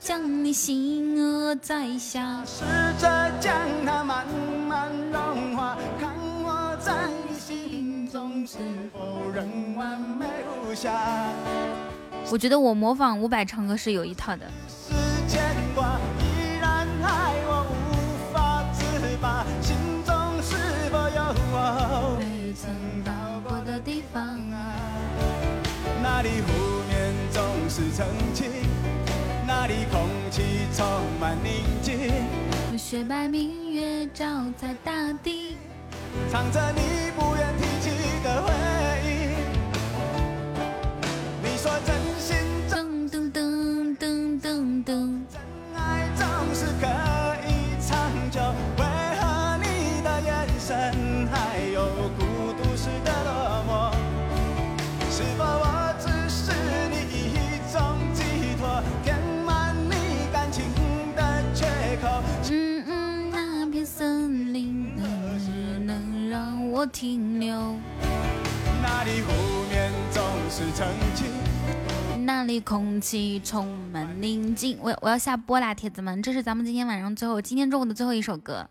将你心儿摘下，试着将它慢慢融化，看我在你心中是否仍完美无瑕。我觉得我模仿伍佰唱歌是有一套的。时间 qua，依然爱我无法自拔，心中是否有我未曾到过的地方啊？那里湖面总是澄清。那里空气充满宁静，雪白明月照在大地，藏着你不愿空气充满宁静。我我要下播啦，铁子们，这是咱们今天晚上最后，今天中午的最后一首歌。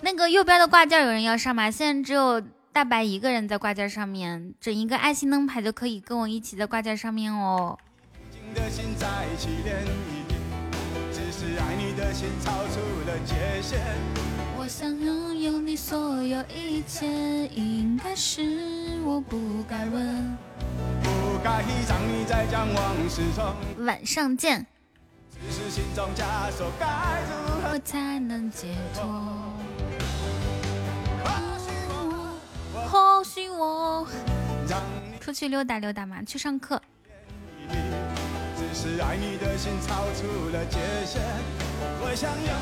那个右边的挂件有人要上吗？现在只有大白一个人在挂件上面，整一个爱心灯牌就可以跟我一起在挂件上面哦。我想拥有你所有一切，应该是我不该问。不该让你再将往事重。晚上见。只是心中枷锁该如何才能解脱？或许我出去溜达溜达嘛，去上课。只是爱你的心超出了界限，我想拥有。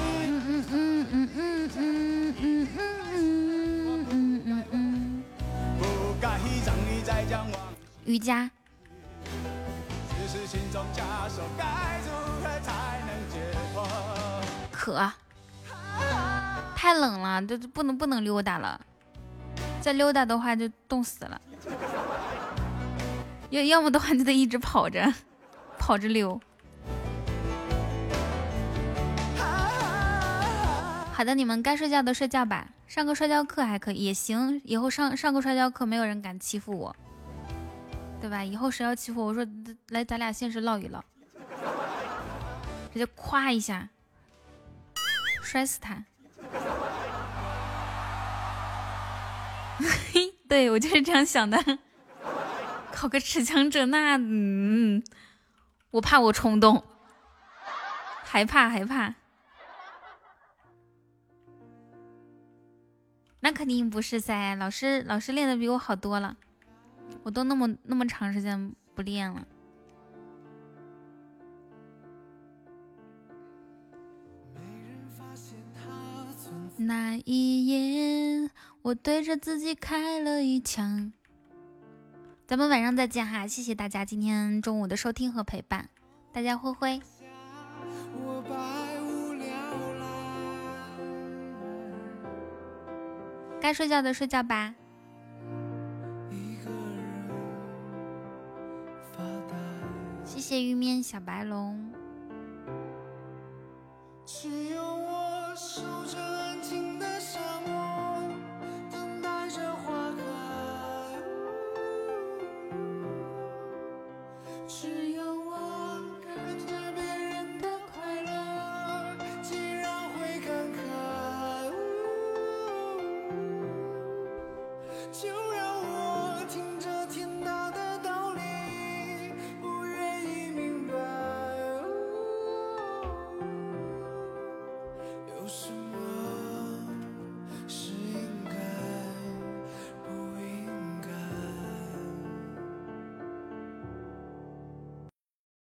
瑜伽。渴，太冷了，这这不能不能溜达了，再溜达的话就冻死了。要要么的话就得一直跑着，跑着溜。好的，你们该睡觉的睡觉吧，上个摔跤课还可以，也行。以后上上个摔跤课，没有人敢欺负我，对吧？以后谁要欺负我，说来咱俩现实唠一唠，直接夸一下摔死他。嘿，对我就是这样想的。考个持枪者，那嗯，我怕我冲动，害怕害怕。那肯定不是噻，老师老师练的比我好多了，我都那么那么长时间不练了。那一夜，我对着自己开了一枪。咱们晚上再见哈，谢谢大家今天中午的收听和陪伴，大家挥挥。该睡觉的睡觉吧。谢谢玉面小白龙。有我守着？